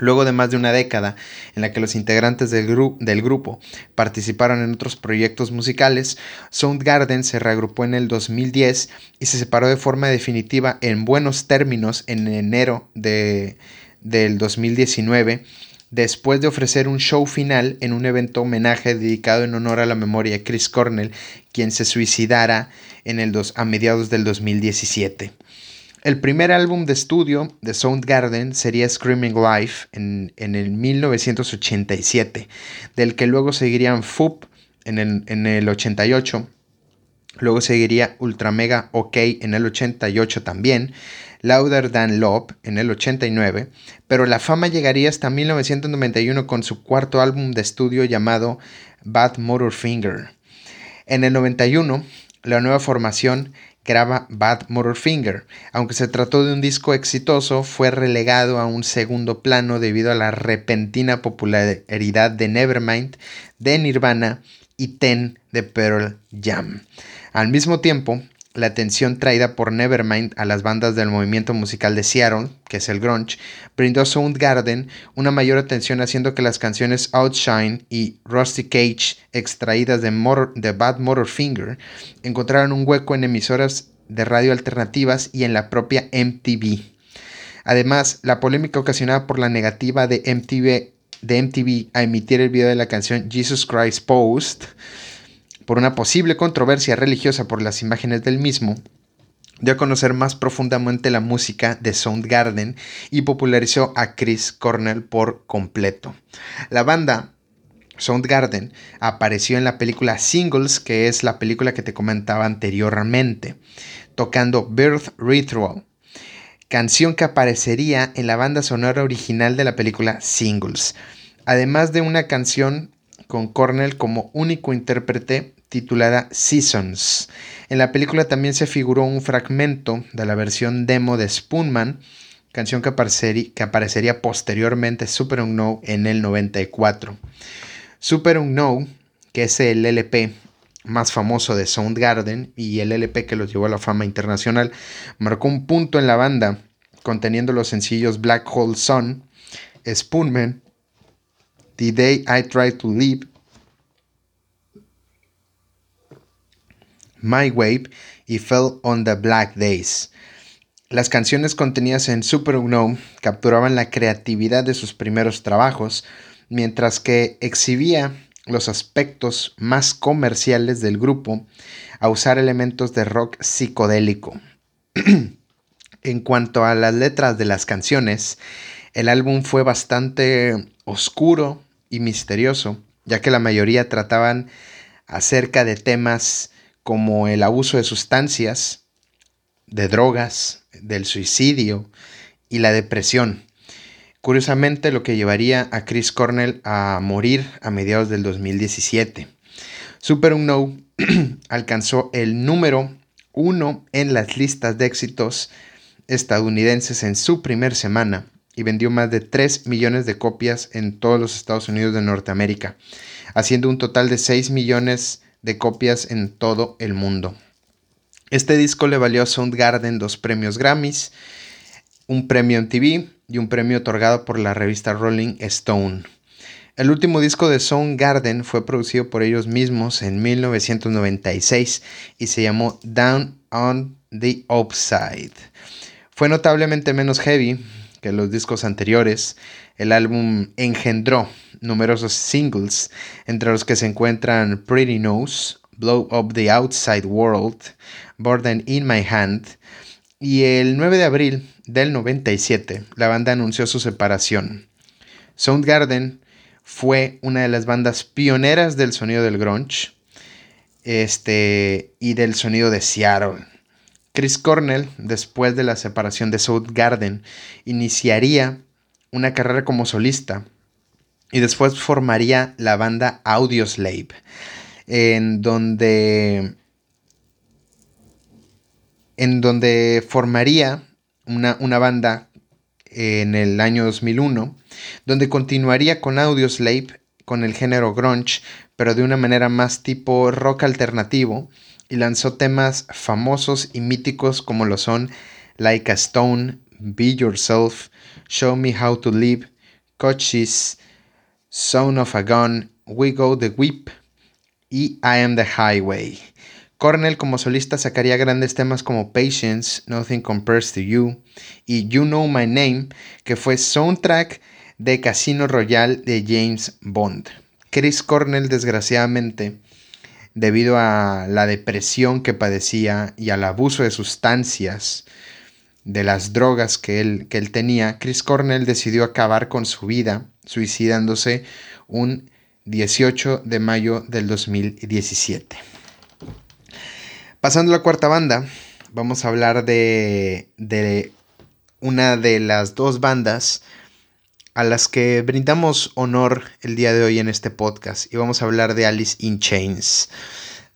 Luego de más de una década en la que los integrantes del, grupo participaron en otros proyectos musicales, Soundgarden se reagrupó en el 2010 y se separó de forma definitiva en buenos términos en enero de, del 2019 después de ofrecer un show final en un evento homenaje dedicado en honor a la memoria de Chris Cornell, quien se suicidara en el a mediados del 2017. El primer álbum de estudio de Soundgarden sería Screaming Life en, el 1987, del que luego seguirían FUP en el, en el 88, luego seguiría Ultra Mega OK en el 88 también, Louder Than Love en el 89, pero la fama llegaría hasta 1991 con su cuarto álbum de estudio llamado Bad Motor Finger. En el 91, la nueva formación graba Bad Motor Finger. Aunque se trató de un disco exitoso, fue relegado a un segundo plano debido a la repentina popularidad de Nevermind, de Nirvana y Ten de Pearl Jam. Al mismo tiempo, la atención traída por Nevermind a las bandas del movimiento musical de Seattle, que es el grunge, brindó a Soundgarden una mayor atención haciendo que las canciones Outshine y Rusty Cage, extraídas de, de Bad Motor Finger, encontraran un hueco en emisoras de radio alternativas y en la propia MTV. Además, la polémica ocasionada por la negativa de MTV, de MTV a emitir el video de la canción Jesus Christ Post por una posible controversia religiosa por las imágenes del mismo, dio a conocer más profundamente la música de Soundgarden y popularizó a Chris Cornell por completo. La banda Soundgarden apareció en la película Singles, que es la película que te comentaba anteriormente, tocando Birth Ritual, canción que aparecería en la banda sonora original de la película Singles, además de una canción con Cornell como único intérprete titulada Seasons. En la película también se figuró un fragmento de la versión demo de Spoonman, canción que aparecería, posteriormente Super Unknown en el 94. Super Unknown, que es el LP más famoso de Soundgarden y el LP que los llevó a la fama internacional, marcó un punto en la banda conteniendo los sencillos Black Hole Sun, Spoonman, The Day I Try to Live My Wave y Fell on the Black Days. Las canciones contenidas en Super Unknown capturaban la creatividad de sus primeros trabajos, mientras que exhibía los aspectos más comerciales del grupo a usar elementos de rock psicodélico. (clears throat) en cuanto a las letras de las canciones, el álbum fue bastante oscuro y misterioso, ya que la mayoría trataban acerca de temas como el abuso de sustancias, de drogas, del suicidio y la depresión. Curiosamente, lo que llevaría a Chris Cornell a morir a mediados del 2017. Super Unknown (clears throat) alcanzó el número uno en las listas de éxitos estadounidenses en su primer semana y vendió más de 3 millones de copias en todos los Estados Unidos de Norteamérica, haciendo un total de 6 millones de copias en todo el mundo. Este disco le valió a Soundgarden dos premios Grammys, un premio MTV y un premio otorgado por la revista Rolling Stone. El último disco de Soundgarden fue producido por ellos mismos en 1996 y se llamó Down on the Upside. Fue notablemente menos heavy que los discos anteriores. El álbum engendró numerosos singles, entre los que se encuentran Pretty Nose, Blow Up the Outside World, Burden in My Hand, y el 9 de abril del 97 la banda anunció su separación. Soundgarden fue una de las bandas pioneras del sonido del grunge este, y del sonido de Seattle. Chris Cornell, después de la separación de Soundgarden, iniciaría una carrera como solista y después formaría la banda Audioslave, en donde en donde formaría una, una, banda en el año 2001, donde continuaría con Audioslave con el género grunge, pero de una manera más tipo rock alternativo, y lanzó temas famosos y míticos como lo son Like a Stone, Be Yourself, Show Me How to Live, Coaches, Son of a Gun, We Go the Whip y I Am the Highway. Cornell como solista sacaría grandes temas como Patience, Nothing Compares to You y You Know My Name, que fue soundtrack de Casino Royale de James Bond. Chris Cornell, desgraciadamente, debido a la depresión que padecía y al abuso de sustancias, de las drogas que él, que él tenía, Chris Cornell decidió acabar con su vida, suicidándose un 18 de mayo del 2017. Pasando a la cuarta banda, vamos a hablar de, de una de las dos bandas a las que brindamos honor el día de hoy en este podcast y vamos a hablar de Alice in Chains.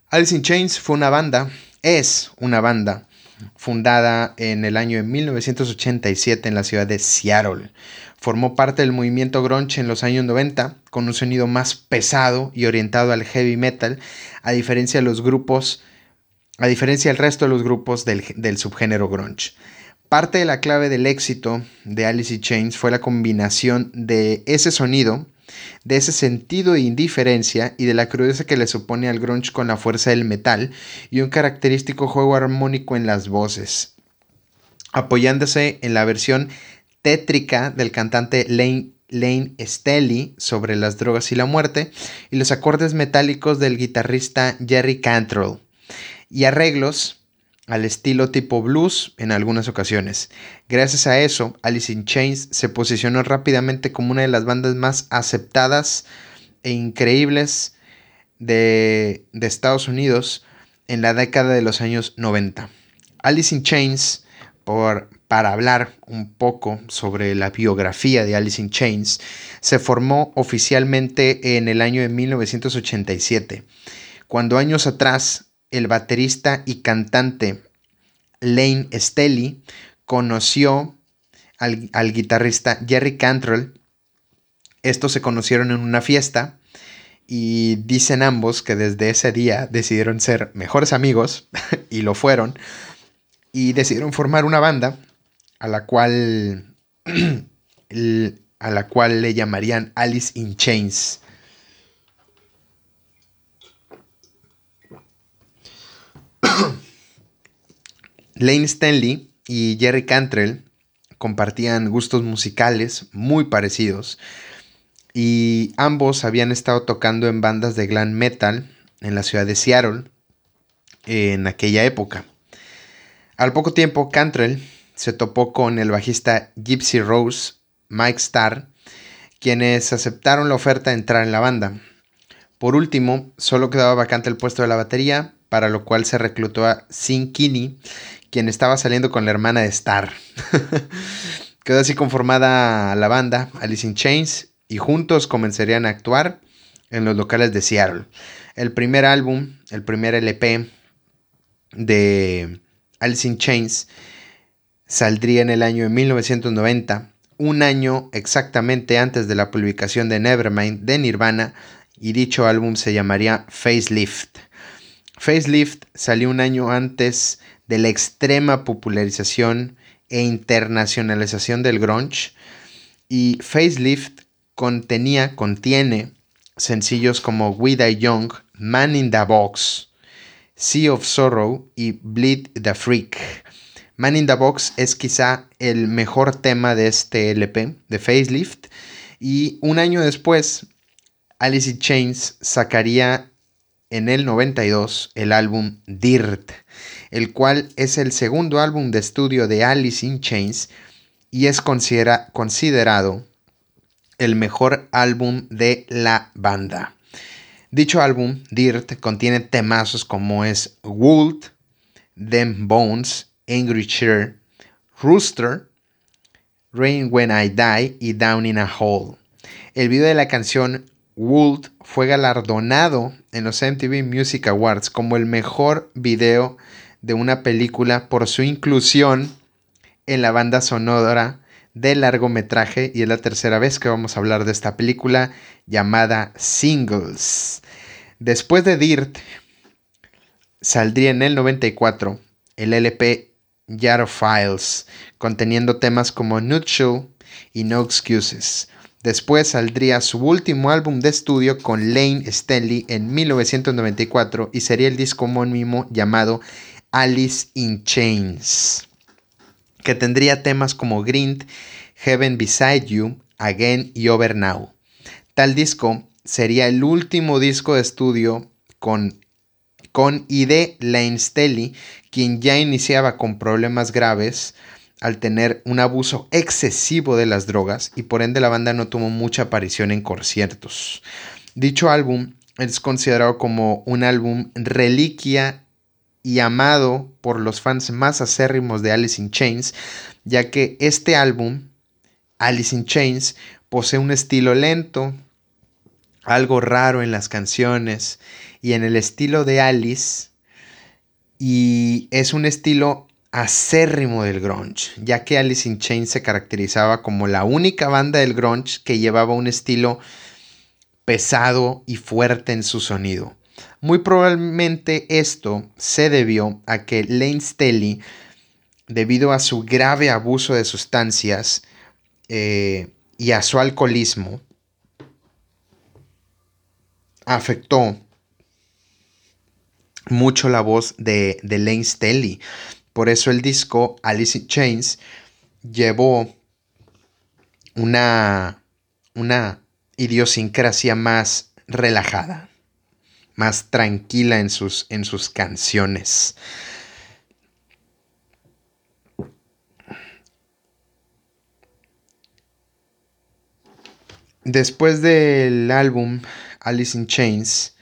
Alice in Chains fue una banda, es una banda fundada en el año de 1987 en la ciudad de Seattle. Formó parte del movimiento grunge en los años 90 con un sonido más pesado y orientado al heavy metal, a diferencia de los grupos, a diferencia del resto de los grupos del, del subgénero grunge. Parte de la clave del éxito de Alice in Chains fue la combinación de ese sonido, de ese sentido de indiferencia y de la crudeza que le supone al grunge con la fuerza del metal y un característico juego armónico en las voces, apoyándose en la versión tétrica del cantante Lane, Lane Stelly sobre las drogas y la muerte y los acordes metálicos del guitarrista Jerry Cantrell. Y arreglos al estilo tipo blues en algunas ocasiones. Gracias a eso, Alice in Chains se posicionó rápidamente como una de las bandas más aceptadas e increíbles de, Estados Unidos en la década de los años 90. Alice in Chains, por, para hablar un poco sobre la biografía de Alice in Chains, se formó oficialmente en el año de 1987, cuando años atrás el baterista y cantante Lane Stelly conoció al, guitarrista Jerry Cantrell. Estos se conocieron en una fiesta y dicen ambos que desde ese día decidieron ser mejores amigos (laughs) y lo fueron y decidieron formar una banda a la cual (clears throat) a la cual le llamarían Alice in Chains. (coughs) Lane Stanley y Jerry Cantrell compartían gustos musicales muy parecidos y ambos habían estado tocando en bandas de glam metal en la ciudad de Seattle en aquella época. Al poco tiempo, Cantrell se topó con el bajista Gypsy Rose, Mike Starr, quienes aceptaron la oferta de entrar en la banda. Por último, solo quedaba vacante el puesto de la batería, para lo cual se reclutó a Sin Kinney, quien estaba saliendo con la hermana de Star. (laughs) Quedó así conformada la banda Alice in Chains y juntos comenzarían a actuar en los locales de Seattle. El primer álbum, el primer LP de Alice in Chains saldría en el año de 1990, un año exactamente antes de la publicación de Nevermind de Nirvana y dicho álbum se llamaría Facelift. Facelift salió un año antes de la extrema popularización e internacionalización del grunge y Facelift contenía, contiene sencillos como We Die Young, Man in the Box, Sea of Sorrow y Bleed the Freak. Man in the Box es quizá el mejor tema de este LP, de Facelift. Y un año después, Alice in Chains sacaría en el 92 el álbum Dirt, el cual es el segundo álbum de estudio de Alice in Chains y es considerado el mejor álbum de la banda. Dicho álbum, Dirt, contiene temazos como es Wood, Them Bones, Angry Chair, Rooster, Rain When I Die y Down in a Hole. El video de la canción Wood fue galardonado en los MTV Music Awards como el mejor video de una película por su inclusión en la banda sonora de largometraje y es la tercera vez que vamos a hablar de esta película llamada Singles. Después de Dirt, saldría en el 94 el LP Yard Files, conteniendo temas como Nutshell y No Excuses. Después saldría su último álbum de estudio con Lane Stanley en 1994 y sería el disco homónimo llamado Alice in Chains, que tendría temas como Grind, Heaven Beside You, Again y Over Now. Tal disco sería el último disco de estudio con, con y de Lane Stanley, quien ya iniciaba con problemas graves al tener un abuso excesivo de las drogas y por ende la banda no tuvo mucha aparición en conciertos. Dicho álbum es considerado como un álbum reliquia y amado por los fans más acérrimos de Alice in Chains, ya que este álbum, Alice in Chains, posee un estilo lento, algo raro en las canciones y en el estilo de Alice, y es un estilo acérrimo del grunge, ya que Alice in Chains se caracterizaba como la única banda del grunge que llevaba un estilo pesado y fuerte en su sonido. Muy probablemente esto se debió a que Lane Staley, debido a su grave abuso de sustancias eh, y a su alcoholismo, afectó mucho la voz de, de Lane Staley, por eso el disco Alice in Chains llevó una, una idiosincrasia más relajada, más tranquila en sus, en sus canciones. Después del álbum Alice in Chains,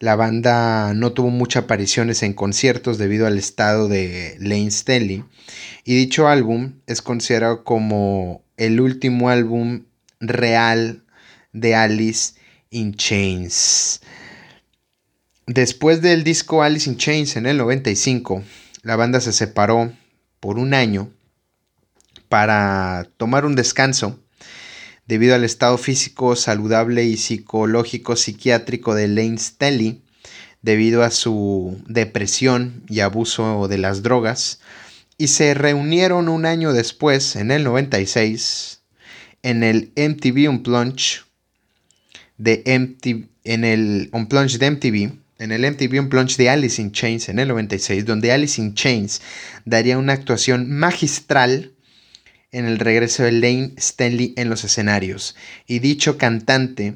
la banda no tuvo muchas apariciones en conciertos debido al estado de Lane Staley y dicho álbum es considerado como el último álbum real de Alice in Chains. Después del disco Alice in Chains en el 95, la banda se separó por un año para tomar un descanso debido al estado físico saludable y psicológico psiquiátrico de Lane Stanley, debido a su depresión y abuso de las drogas, y se reunieron un año después, en el 96, en el MTV Unplugged de MTV, en el Unplugged de MTV, en el MTV Unplugged de Alice in Chains en el 96, donde Alice in Chains daría una actuación magistral en el regreso de Lane Stanley en los escenarios. Y dicho cantante,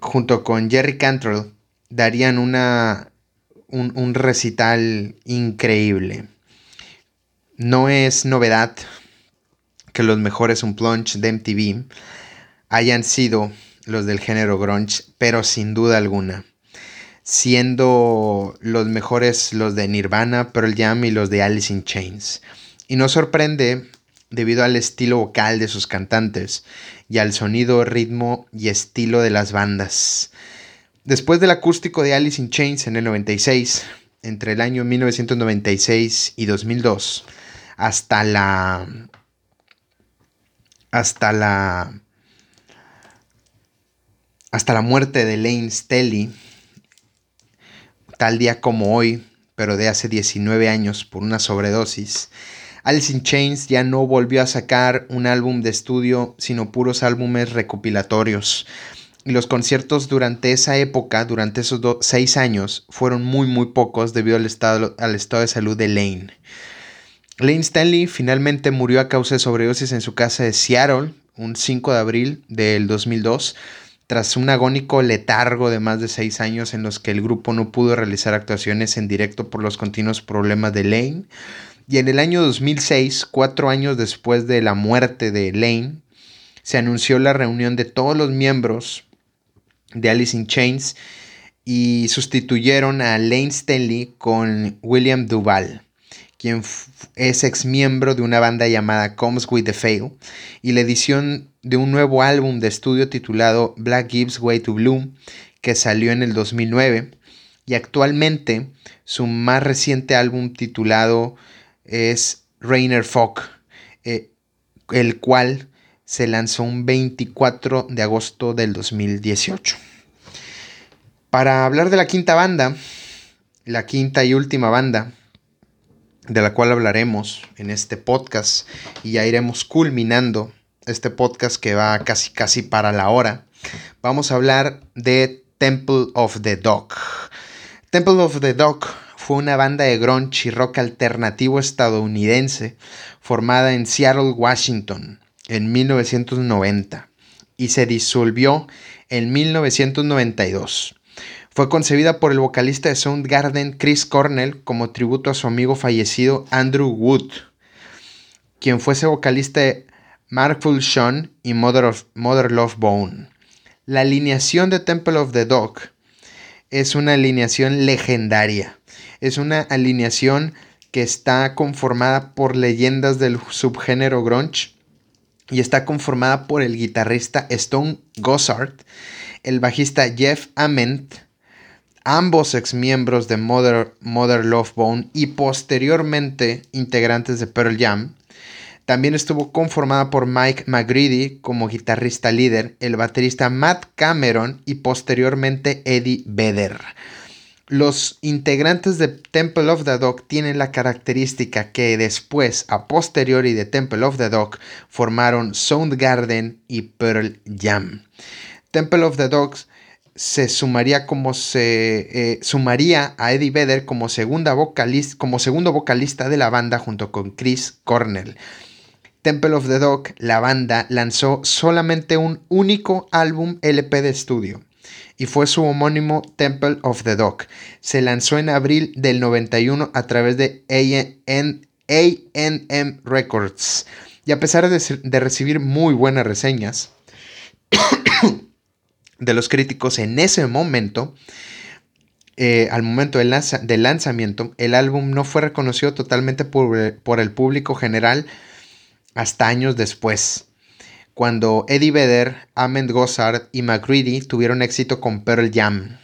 junto con Jerry Cantrell, darían una, un, recital increíble. No es novedad que los mejores Unplugged de MTV hayan sido los del género grunge, pero sin duda alguna. Siendo los mejores los de Nirvana, Pearl Jam y los de Alice in Chains. Y no sorprende debido al estilo vocal de sus cantantes y al sonido, ritmo y estilo de las bandas. Después del acústico de Alice in Chains en el 96, entre el año 1996 y 2002, hasta la hasta la hasta la muerte de Lane Stelly, tal día como hoy, pero de hace 19 años por una sobredosis, Alice in Chains ya no volvió a sacar un álbum de estudio, sino puros álbumes recopilatorios. Y los conciertos durante esa época, durante esos seis años, fueron muy muy pocos debido al estado, al estado de salud de Lane. Lane Stanley finalmente murió a causa de sobredosis en su casa de Seattle un 5 de abril del 2002 tras un agónico letargo de más de seis años en los que el grupo no pudo realizar actuaciones en directo por los continuos problemas de Lane. Y en el año 2006, cuatro años después de la muerte de Lane, se anunció la reunión de todos los miembros de Alice in Chains y sustituyeron a Lane Stanley con William Duval, quien es ex miembro de una banda llamada Comes With The Fail, y la edición de un nuevo álbum de estudio titulado Black Gives Way to Bloom, que salió en el 2009, y actualmente su más reciente álbum titulado es Rainer Folk, eh, el cual se lanzó un 24 de agosto del 2018. Para hablar de la quinta banda, la quinta y última banda, de la cual hablaremos en este podcast y ya iremos culminando este podcast que va casi casi para la hora, vamos a hablar de Temple of the Dog. Temple of the Dog fue una banda de grunge y rock alternativo estadounidense formada en Seattle, Washington, en 1990 y se disolvió en 1992. Fue concebida por el vocalista de Soundgarden Chris Cornell como tributo a su amigo fallecido Andrew Wood, quien fuese vocalista de Markful Sean y Mother, of, Mother Love Bone. La alineación de Temple of the Dog es una alineación legendaria. Es una alineación que está conformada por leyendas del subgénero grunge y está conformada por el guitarrista Stone Gossard, el bajista Jeff Ament, ambos ex miembros de Mother, Mother Love Bone y posteriormente integrantes de Pearl Jam, también estuvo conformada por Mike McGreedy como guitarrista líder, el baterista Matt Cameron y posteriormente Eddie Vedder. Los integrantes de Temple of the Dog tienen la característica que después, a posteriori de Temple of the Dog, formaron Soundgarden y Pearl Jam. Temple of the Dogs se sumaría como se eh, sumaría a Eddie Vedder como segunda vocalista, como segundo vocalista de la banda junto con Chris Cornell. Temple of the Dog, la banda lanzó solamente un único álbum LP de estudio y fue su homónimo Temple of the Dog. Se lanzó en abril del 91 a través de AM Records y a pesar de, recibir muy buenas reseñas (coughs) de los críticos en ese momento, eh, al momento del, lanzamiento, el álbum no fue reconocido totalmente por, por el público general hasta años después, cuando Eddie Vedder, Ahmed Gossard y McCready tuvieron éxito con Pearl Jam.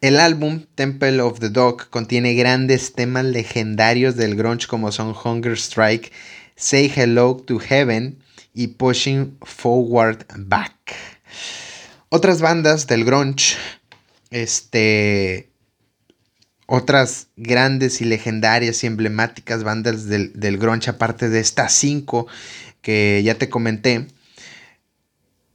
El álbum Temple of the Dog contiene grandes temas legendarios del grunge como son Hunger Strike, Say Hello to Heaven y Pushing Forward Back. Otras bandas del grunge este, otras grandes y legendarias y emblemáticas bandas del, del grunge, aparte de estas cinco que ya te comenté,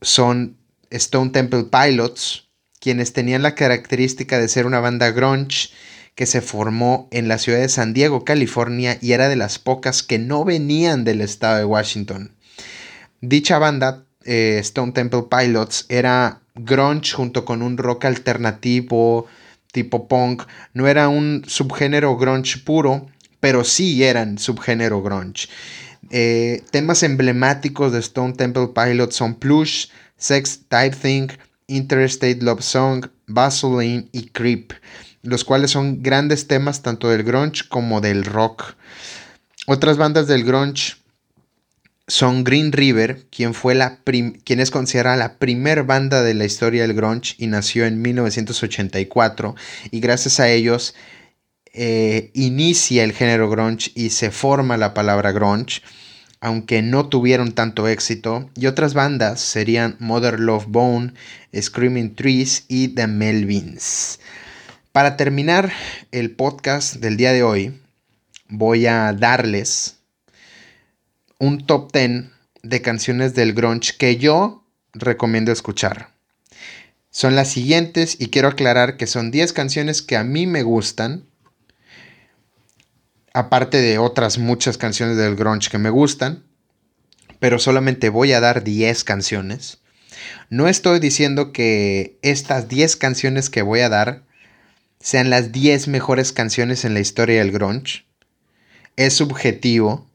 son Stone Temple Pilots, quienes tenían la característica de ser una banda grunge que se formó en la ciudad de San Diego, California, y era de las pocas que no venían del estado de Washington. Dicha banda, eh, Stone Temple Pilots, era grunge junto con un rock alternativo, tipo punk, no era un subgénero grunge puro, pero sí eran subgénero grunge. Eh, temas emblemáticos de Stone Temple Pilots son Plush, Sex Type Thing, Interstate Love Song, Vaseline y Creep, los cuales son grandes temas tanto del grunge como del rock. Otras bandas del grunge son Green River, quien, fue la es considerada la primer banda de la historia del grunge y nació en 1984 y gracias a ellos eh, inicia el género grunge y se forma la palabra grunge, aunque no tuvieron tanto éxito. Y otras bandas serían Mother Love Bone, Screaming Trees y The Melvins. Para terminar el podcast del día de hoy, voy a darles un top 10 de canciones del grunge que yo recomiendo escuchar. Son las siguientes y quiero aclarar que son 10 canciones que a mí me gustan. Aparte de otras muchas canciones del grunge que me gustan, pero solamente voy a dar 10 canciones. No estoy diciendo que estas 10 canciones que voy a dar sean las 10 mejores canciones en la historia del grunge. Es subjetivo.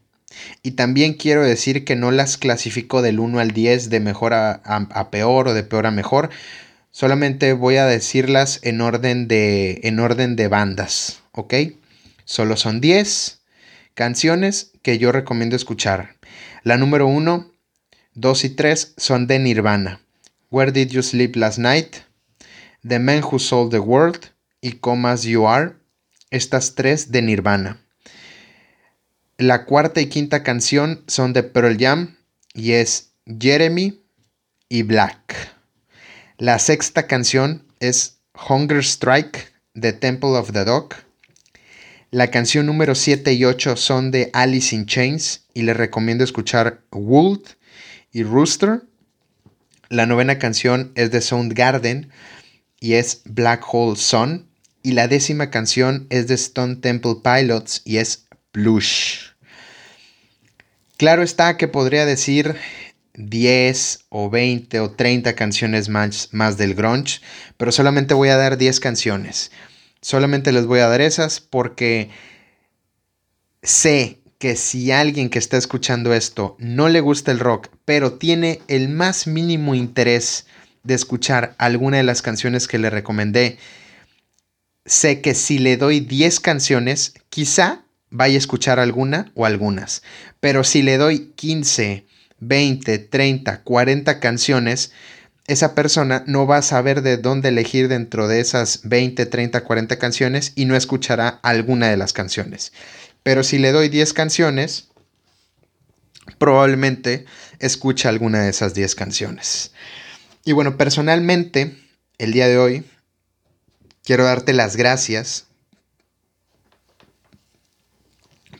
Y también quiero decir que no las clasifico del 1 al 10 de mejor a, peor o de peor a mejor. Solamente voy a decirlas en orden de, en orden de bandas, ¿ok? Solo son 10 canciones que yo recomiendo escuchar. La número 1, 2 y 3 son de Nirvana. Where Did You Sleep Last Night? The Man Who Sold the World y Come As You Are. Estas tres de Nirvana. La cuarta y quinta canción son de Pearl Jam y es Jeremy y Black. La sexta canción es Hunger Strike de Temple of the Dog. La canción número 7 y 8 son de Alice in Chains y les recomiendo escuchar Wood y Rooster. La novena canción es de Soundgarden y es Black Hole Sun. Y la décima canción es de Stone Temple Pilots y es Blush. Claro está que podría decir 10 o 20 o 30 canciones más, más del grunge, pero solamente voy a dar 10 canciones. Solamente les voy a dar esas porque sé que si alguien que está escuchando esto no le gusta el rock, pero tiene el más mínimo interés de escuchar alguna de las canciones que le recomendé, sé que si le doy 10 canciones, quizá vaya a escuchar alguna o algunas. Pero si le doy 15, 20, 30, 40 canciones, esa persona no va a saber de dónde elegir dentro de esas 20, 30, 40 canciones y no escuchará alguna de las canciones. Pero si le doy 10 canciones, probablemente escuche alguna de esas 10 canciones. Y bueno, personalmente, el día de hoy, quiero darte las gracias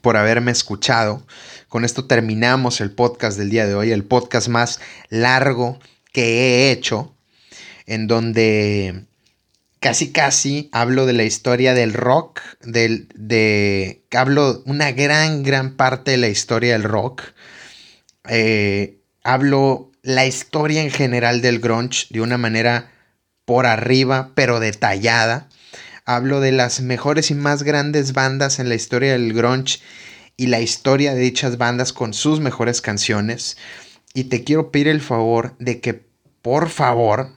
por haberme escuchado. Con esto terminamos el podcast del día de hoy, el podcast más largo que he hecho, en donde casi casi hablo de la historia del rock, del, de, hablo una gran, gran parte de la historia del rock. Eh, hablo la historia en general del grunge de una manera por arriba, pero detallada. Hablo de las mejores y más grandes bandas en la historia del grunge y la historia de dichas bandas con sus mejores canciones y te quiero pedir el favor de que por favor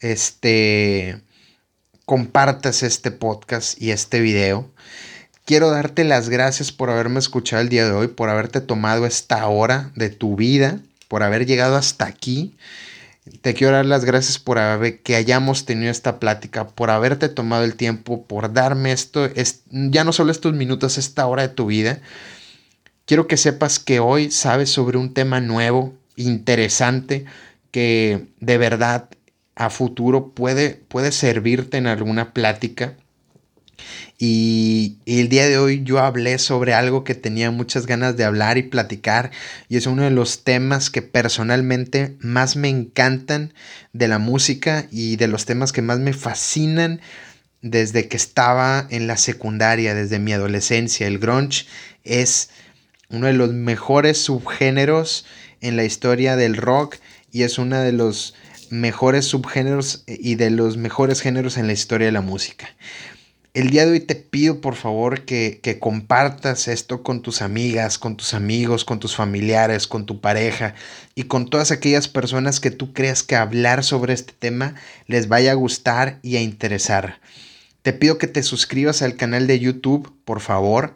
este compartas este podcast y este video. Quiero darte las gracias por haberme escuchado el día de hoy, por haberte tomado esta hora de tu vida, por haber llegado hasta aquí. Te quiero dar las gracias por haber, que hayamos tenido esta plática, por haberte tomado el tiempo, por darme esto, es, ya no solo estos minutos, esta hora de tu vida. Quiero que sepas que hoy sabes sobre un tema nuevo, interesante, que de verdad a futuro puede, puede servirte en alguna plática. Y, y, el día de hoy yo hablé sobre algo que tenía muchas ganas de hablar y platicar y es uno de los temas que personalmente más me encantan de la música y de los temas que más me fascinan desde que estaba en la secundaria, desde mi adolescencia. El grunge es uno de los mejores subgéneros en la historia del rock y es uno de los mejores subgéneros y de los mejores géneros en la historia de la música. El día de hoy te pido por favor que, que, compartas esto con tus amigas, con tus amigos, con tus familiares, con tu pareja y con todas aquellas personas que tú creas que hablar sobre este tema les vaya a gustar y a interesar. Te pido que te suscribas al canal de YouTube, por favor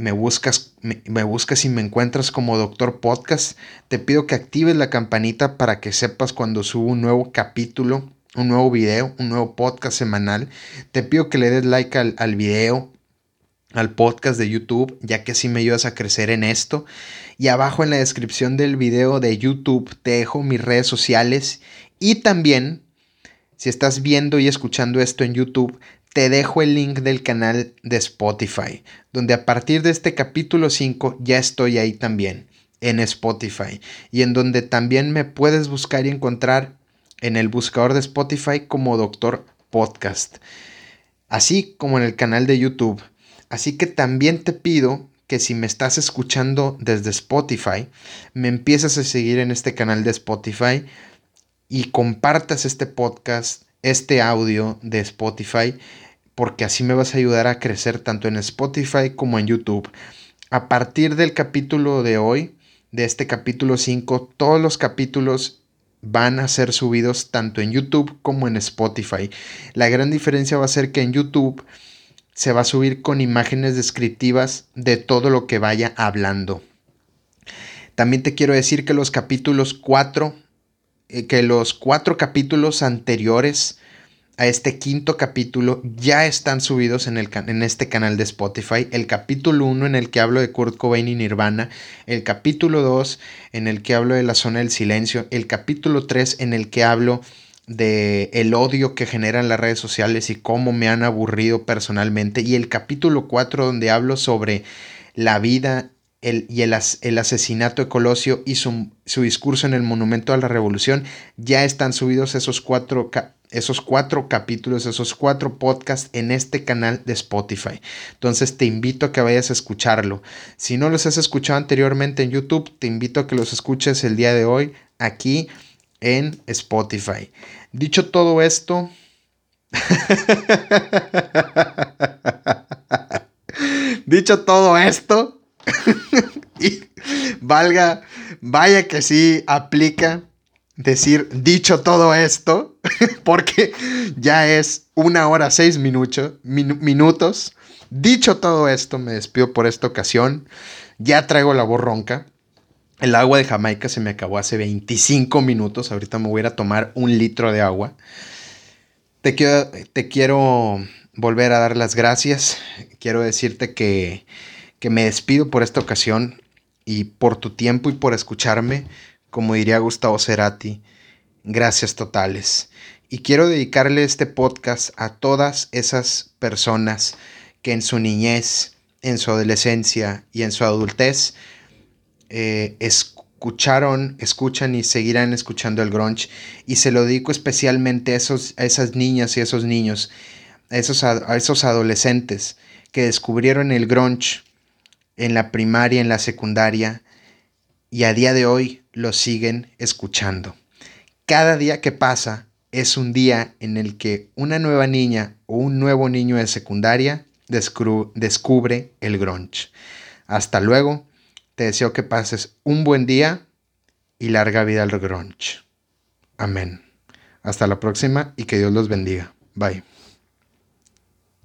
me buscas, me, buscas y me encuentras como Doctor Podcast, te pido que actives la campanita para que sepas cuando subo un nuevo capítulo, un nuevo video, un nuevo podcast semanal. Te pido que le des like al, al video, al podcast de YouTube, ya que así me ayudas a crecer en esto. Y abajo en la descripción del video de YouTube te dejo mis redes sociales y también, si estás viendo y escuchando esto en YouTube, te dejo el link del canal de Spotify, donde a partir de este capítulo 5 ya estoy ahí también, en Spotify, y en donde también me puedes buscar y encontrar en el buscador de Spotify como Doctor Podcast, así como en el canal de YouTube. Así que también te pido que si me estás escuchando desde Spotify, me empieces a seguir en este canal de Spotify y compartas este podcast, este audio de Spotify, porque así me vas a ayudar a crecer tanto en Spotify como en YouTube. A partir del capítulo de hoy, de este capítulo 5, todos los capítulos van a ser subidos tanto en YouTube como en Spotify. La gran diferencia va a ser que en YouTube se va a subir con imágenes descriptivas de todo lo que vaya hablando. También te quiero decir que los capítulos 4, eh, que los cuatro capítulos anteriores a este quinto capítulo ya están subidos en, el, en este canal de Spotify. El capítulo 1 en el que hablo de Kurt Cobain y Nirvana. El capítulo 2 en el que hablo de la zona del silencio. El capítulo 3 en el que hablo de el odio que generan las redes sociales y cómo me han aburrido personalmente. Y el capítulo 4 donde hablo sobre la vida el, y el, el, asesinato de Colosio y su, su, discurso en el Monumento a la Revolución. Ya están subidos esos cuatro esos cuatro capítulos, esos cuatro podcasts en este canal de Spotify. Entonces te invito a que vayas a escucharlo. Si no los has escuchado anteriormente en YouTube, te invito a que los escuches el día de hoy aquí en Spotify. Dicho todo esto, (laughs) dicho todo esto, (laughs) y valga, vaya que sí aplica decir dicho todo esto, (laughs) porque ya es una hora seis minutos. Dicho todo esto, me despido por esta ocasión. Ya traigo la voz ronca. El agua de Jamaica se me acabó hace 25 minutos. Ahorita me voy a ir a tomar un litro de agua. Te quiero, te quiero volver a dar las gracias. Quiero decirte que, que me despido por esta ocasión y por tu tiempo y por escucharme como diría Gustavo Cerati, gracias totales. Y quiero dedicarle este podcast a todas esas personas que en su niñez, en su adolescencia y en su adultez eh, escucharon, escuchan y seguirán escuchando el grunge. Y se lo dedico especialmente a, esos, a esas niñas y a esos niños, a esos, a esos adolescentes que descubrieron el grunge en la primaria, en la secundaria, y a día de hoy lo siguen escuchando. Cada día que pasa es un día en el que una nueva niña o un nuevo niño de secundaria descubre el grunge. Hasta luego, te deseo que pases un buen día y larga vida al grunge. Amén. Hasta la próxima y que Dios los bendiga. Bye.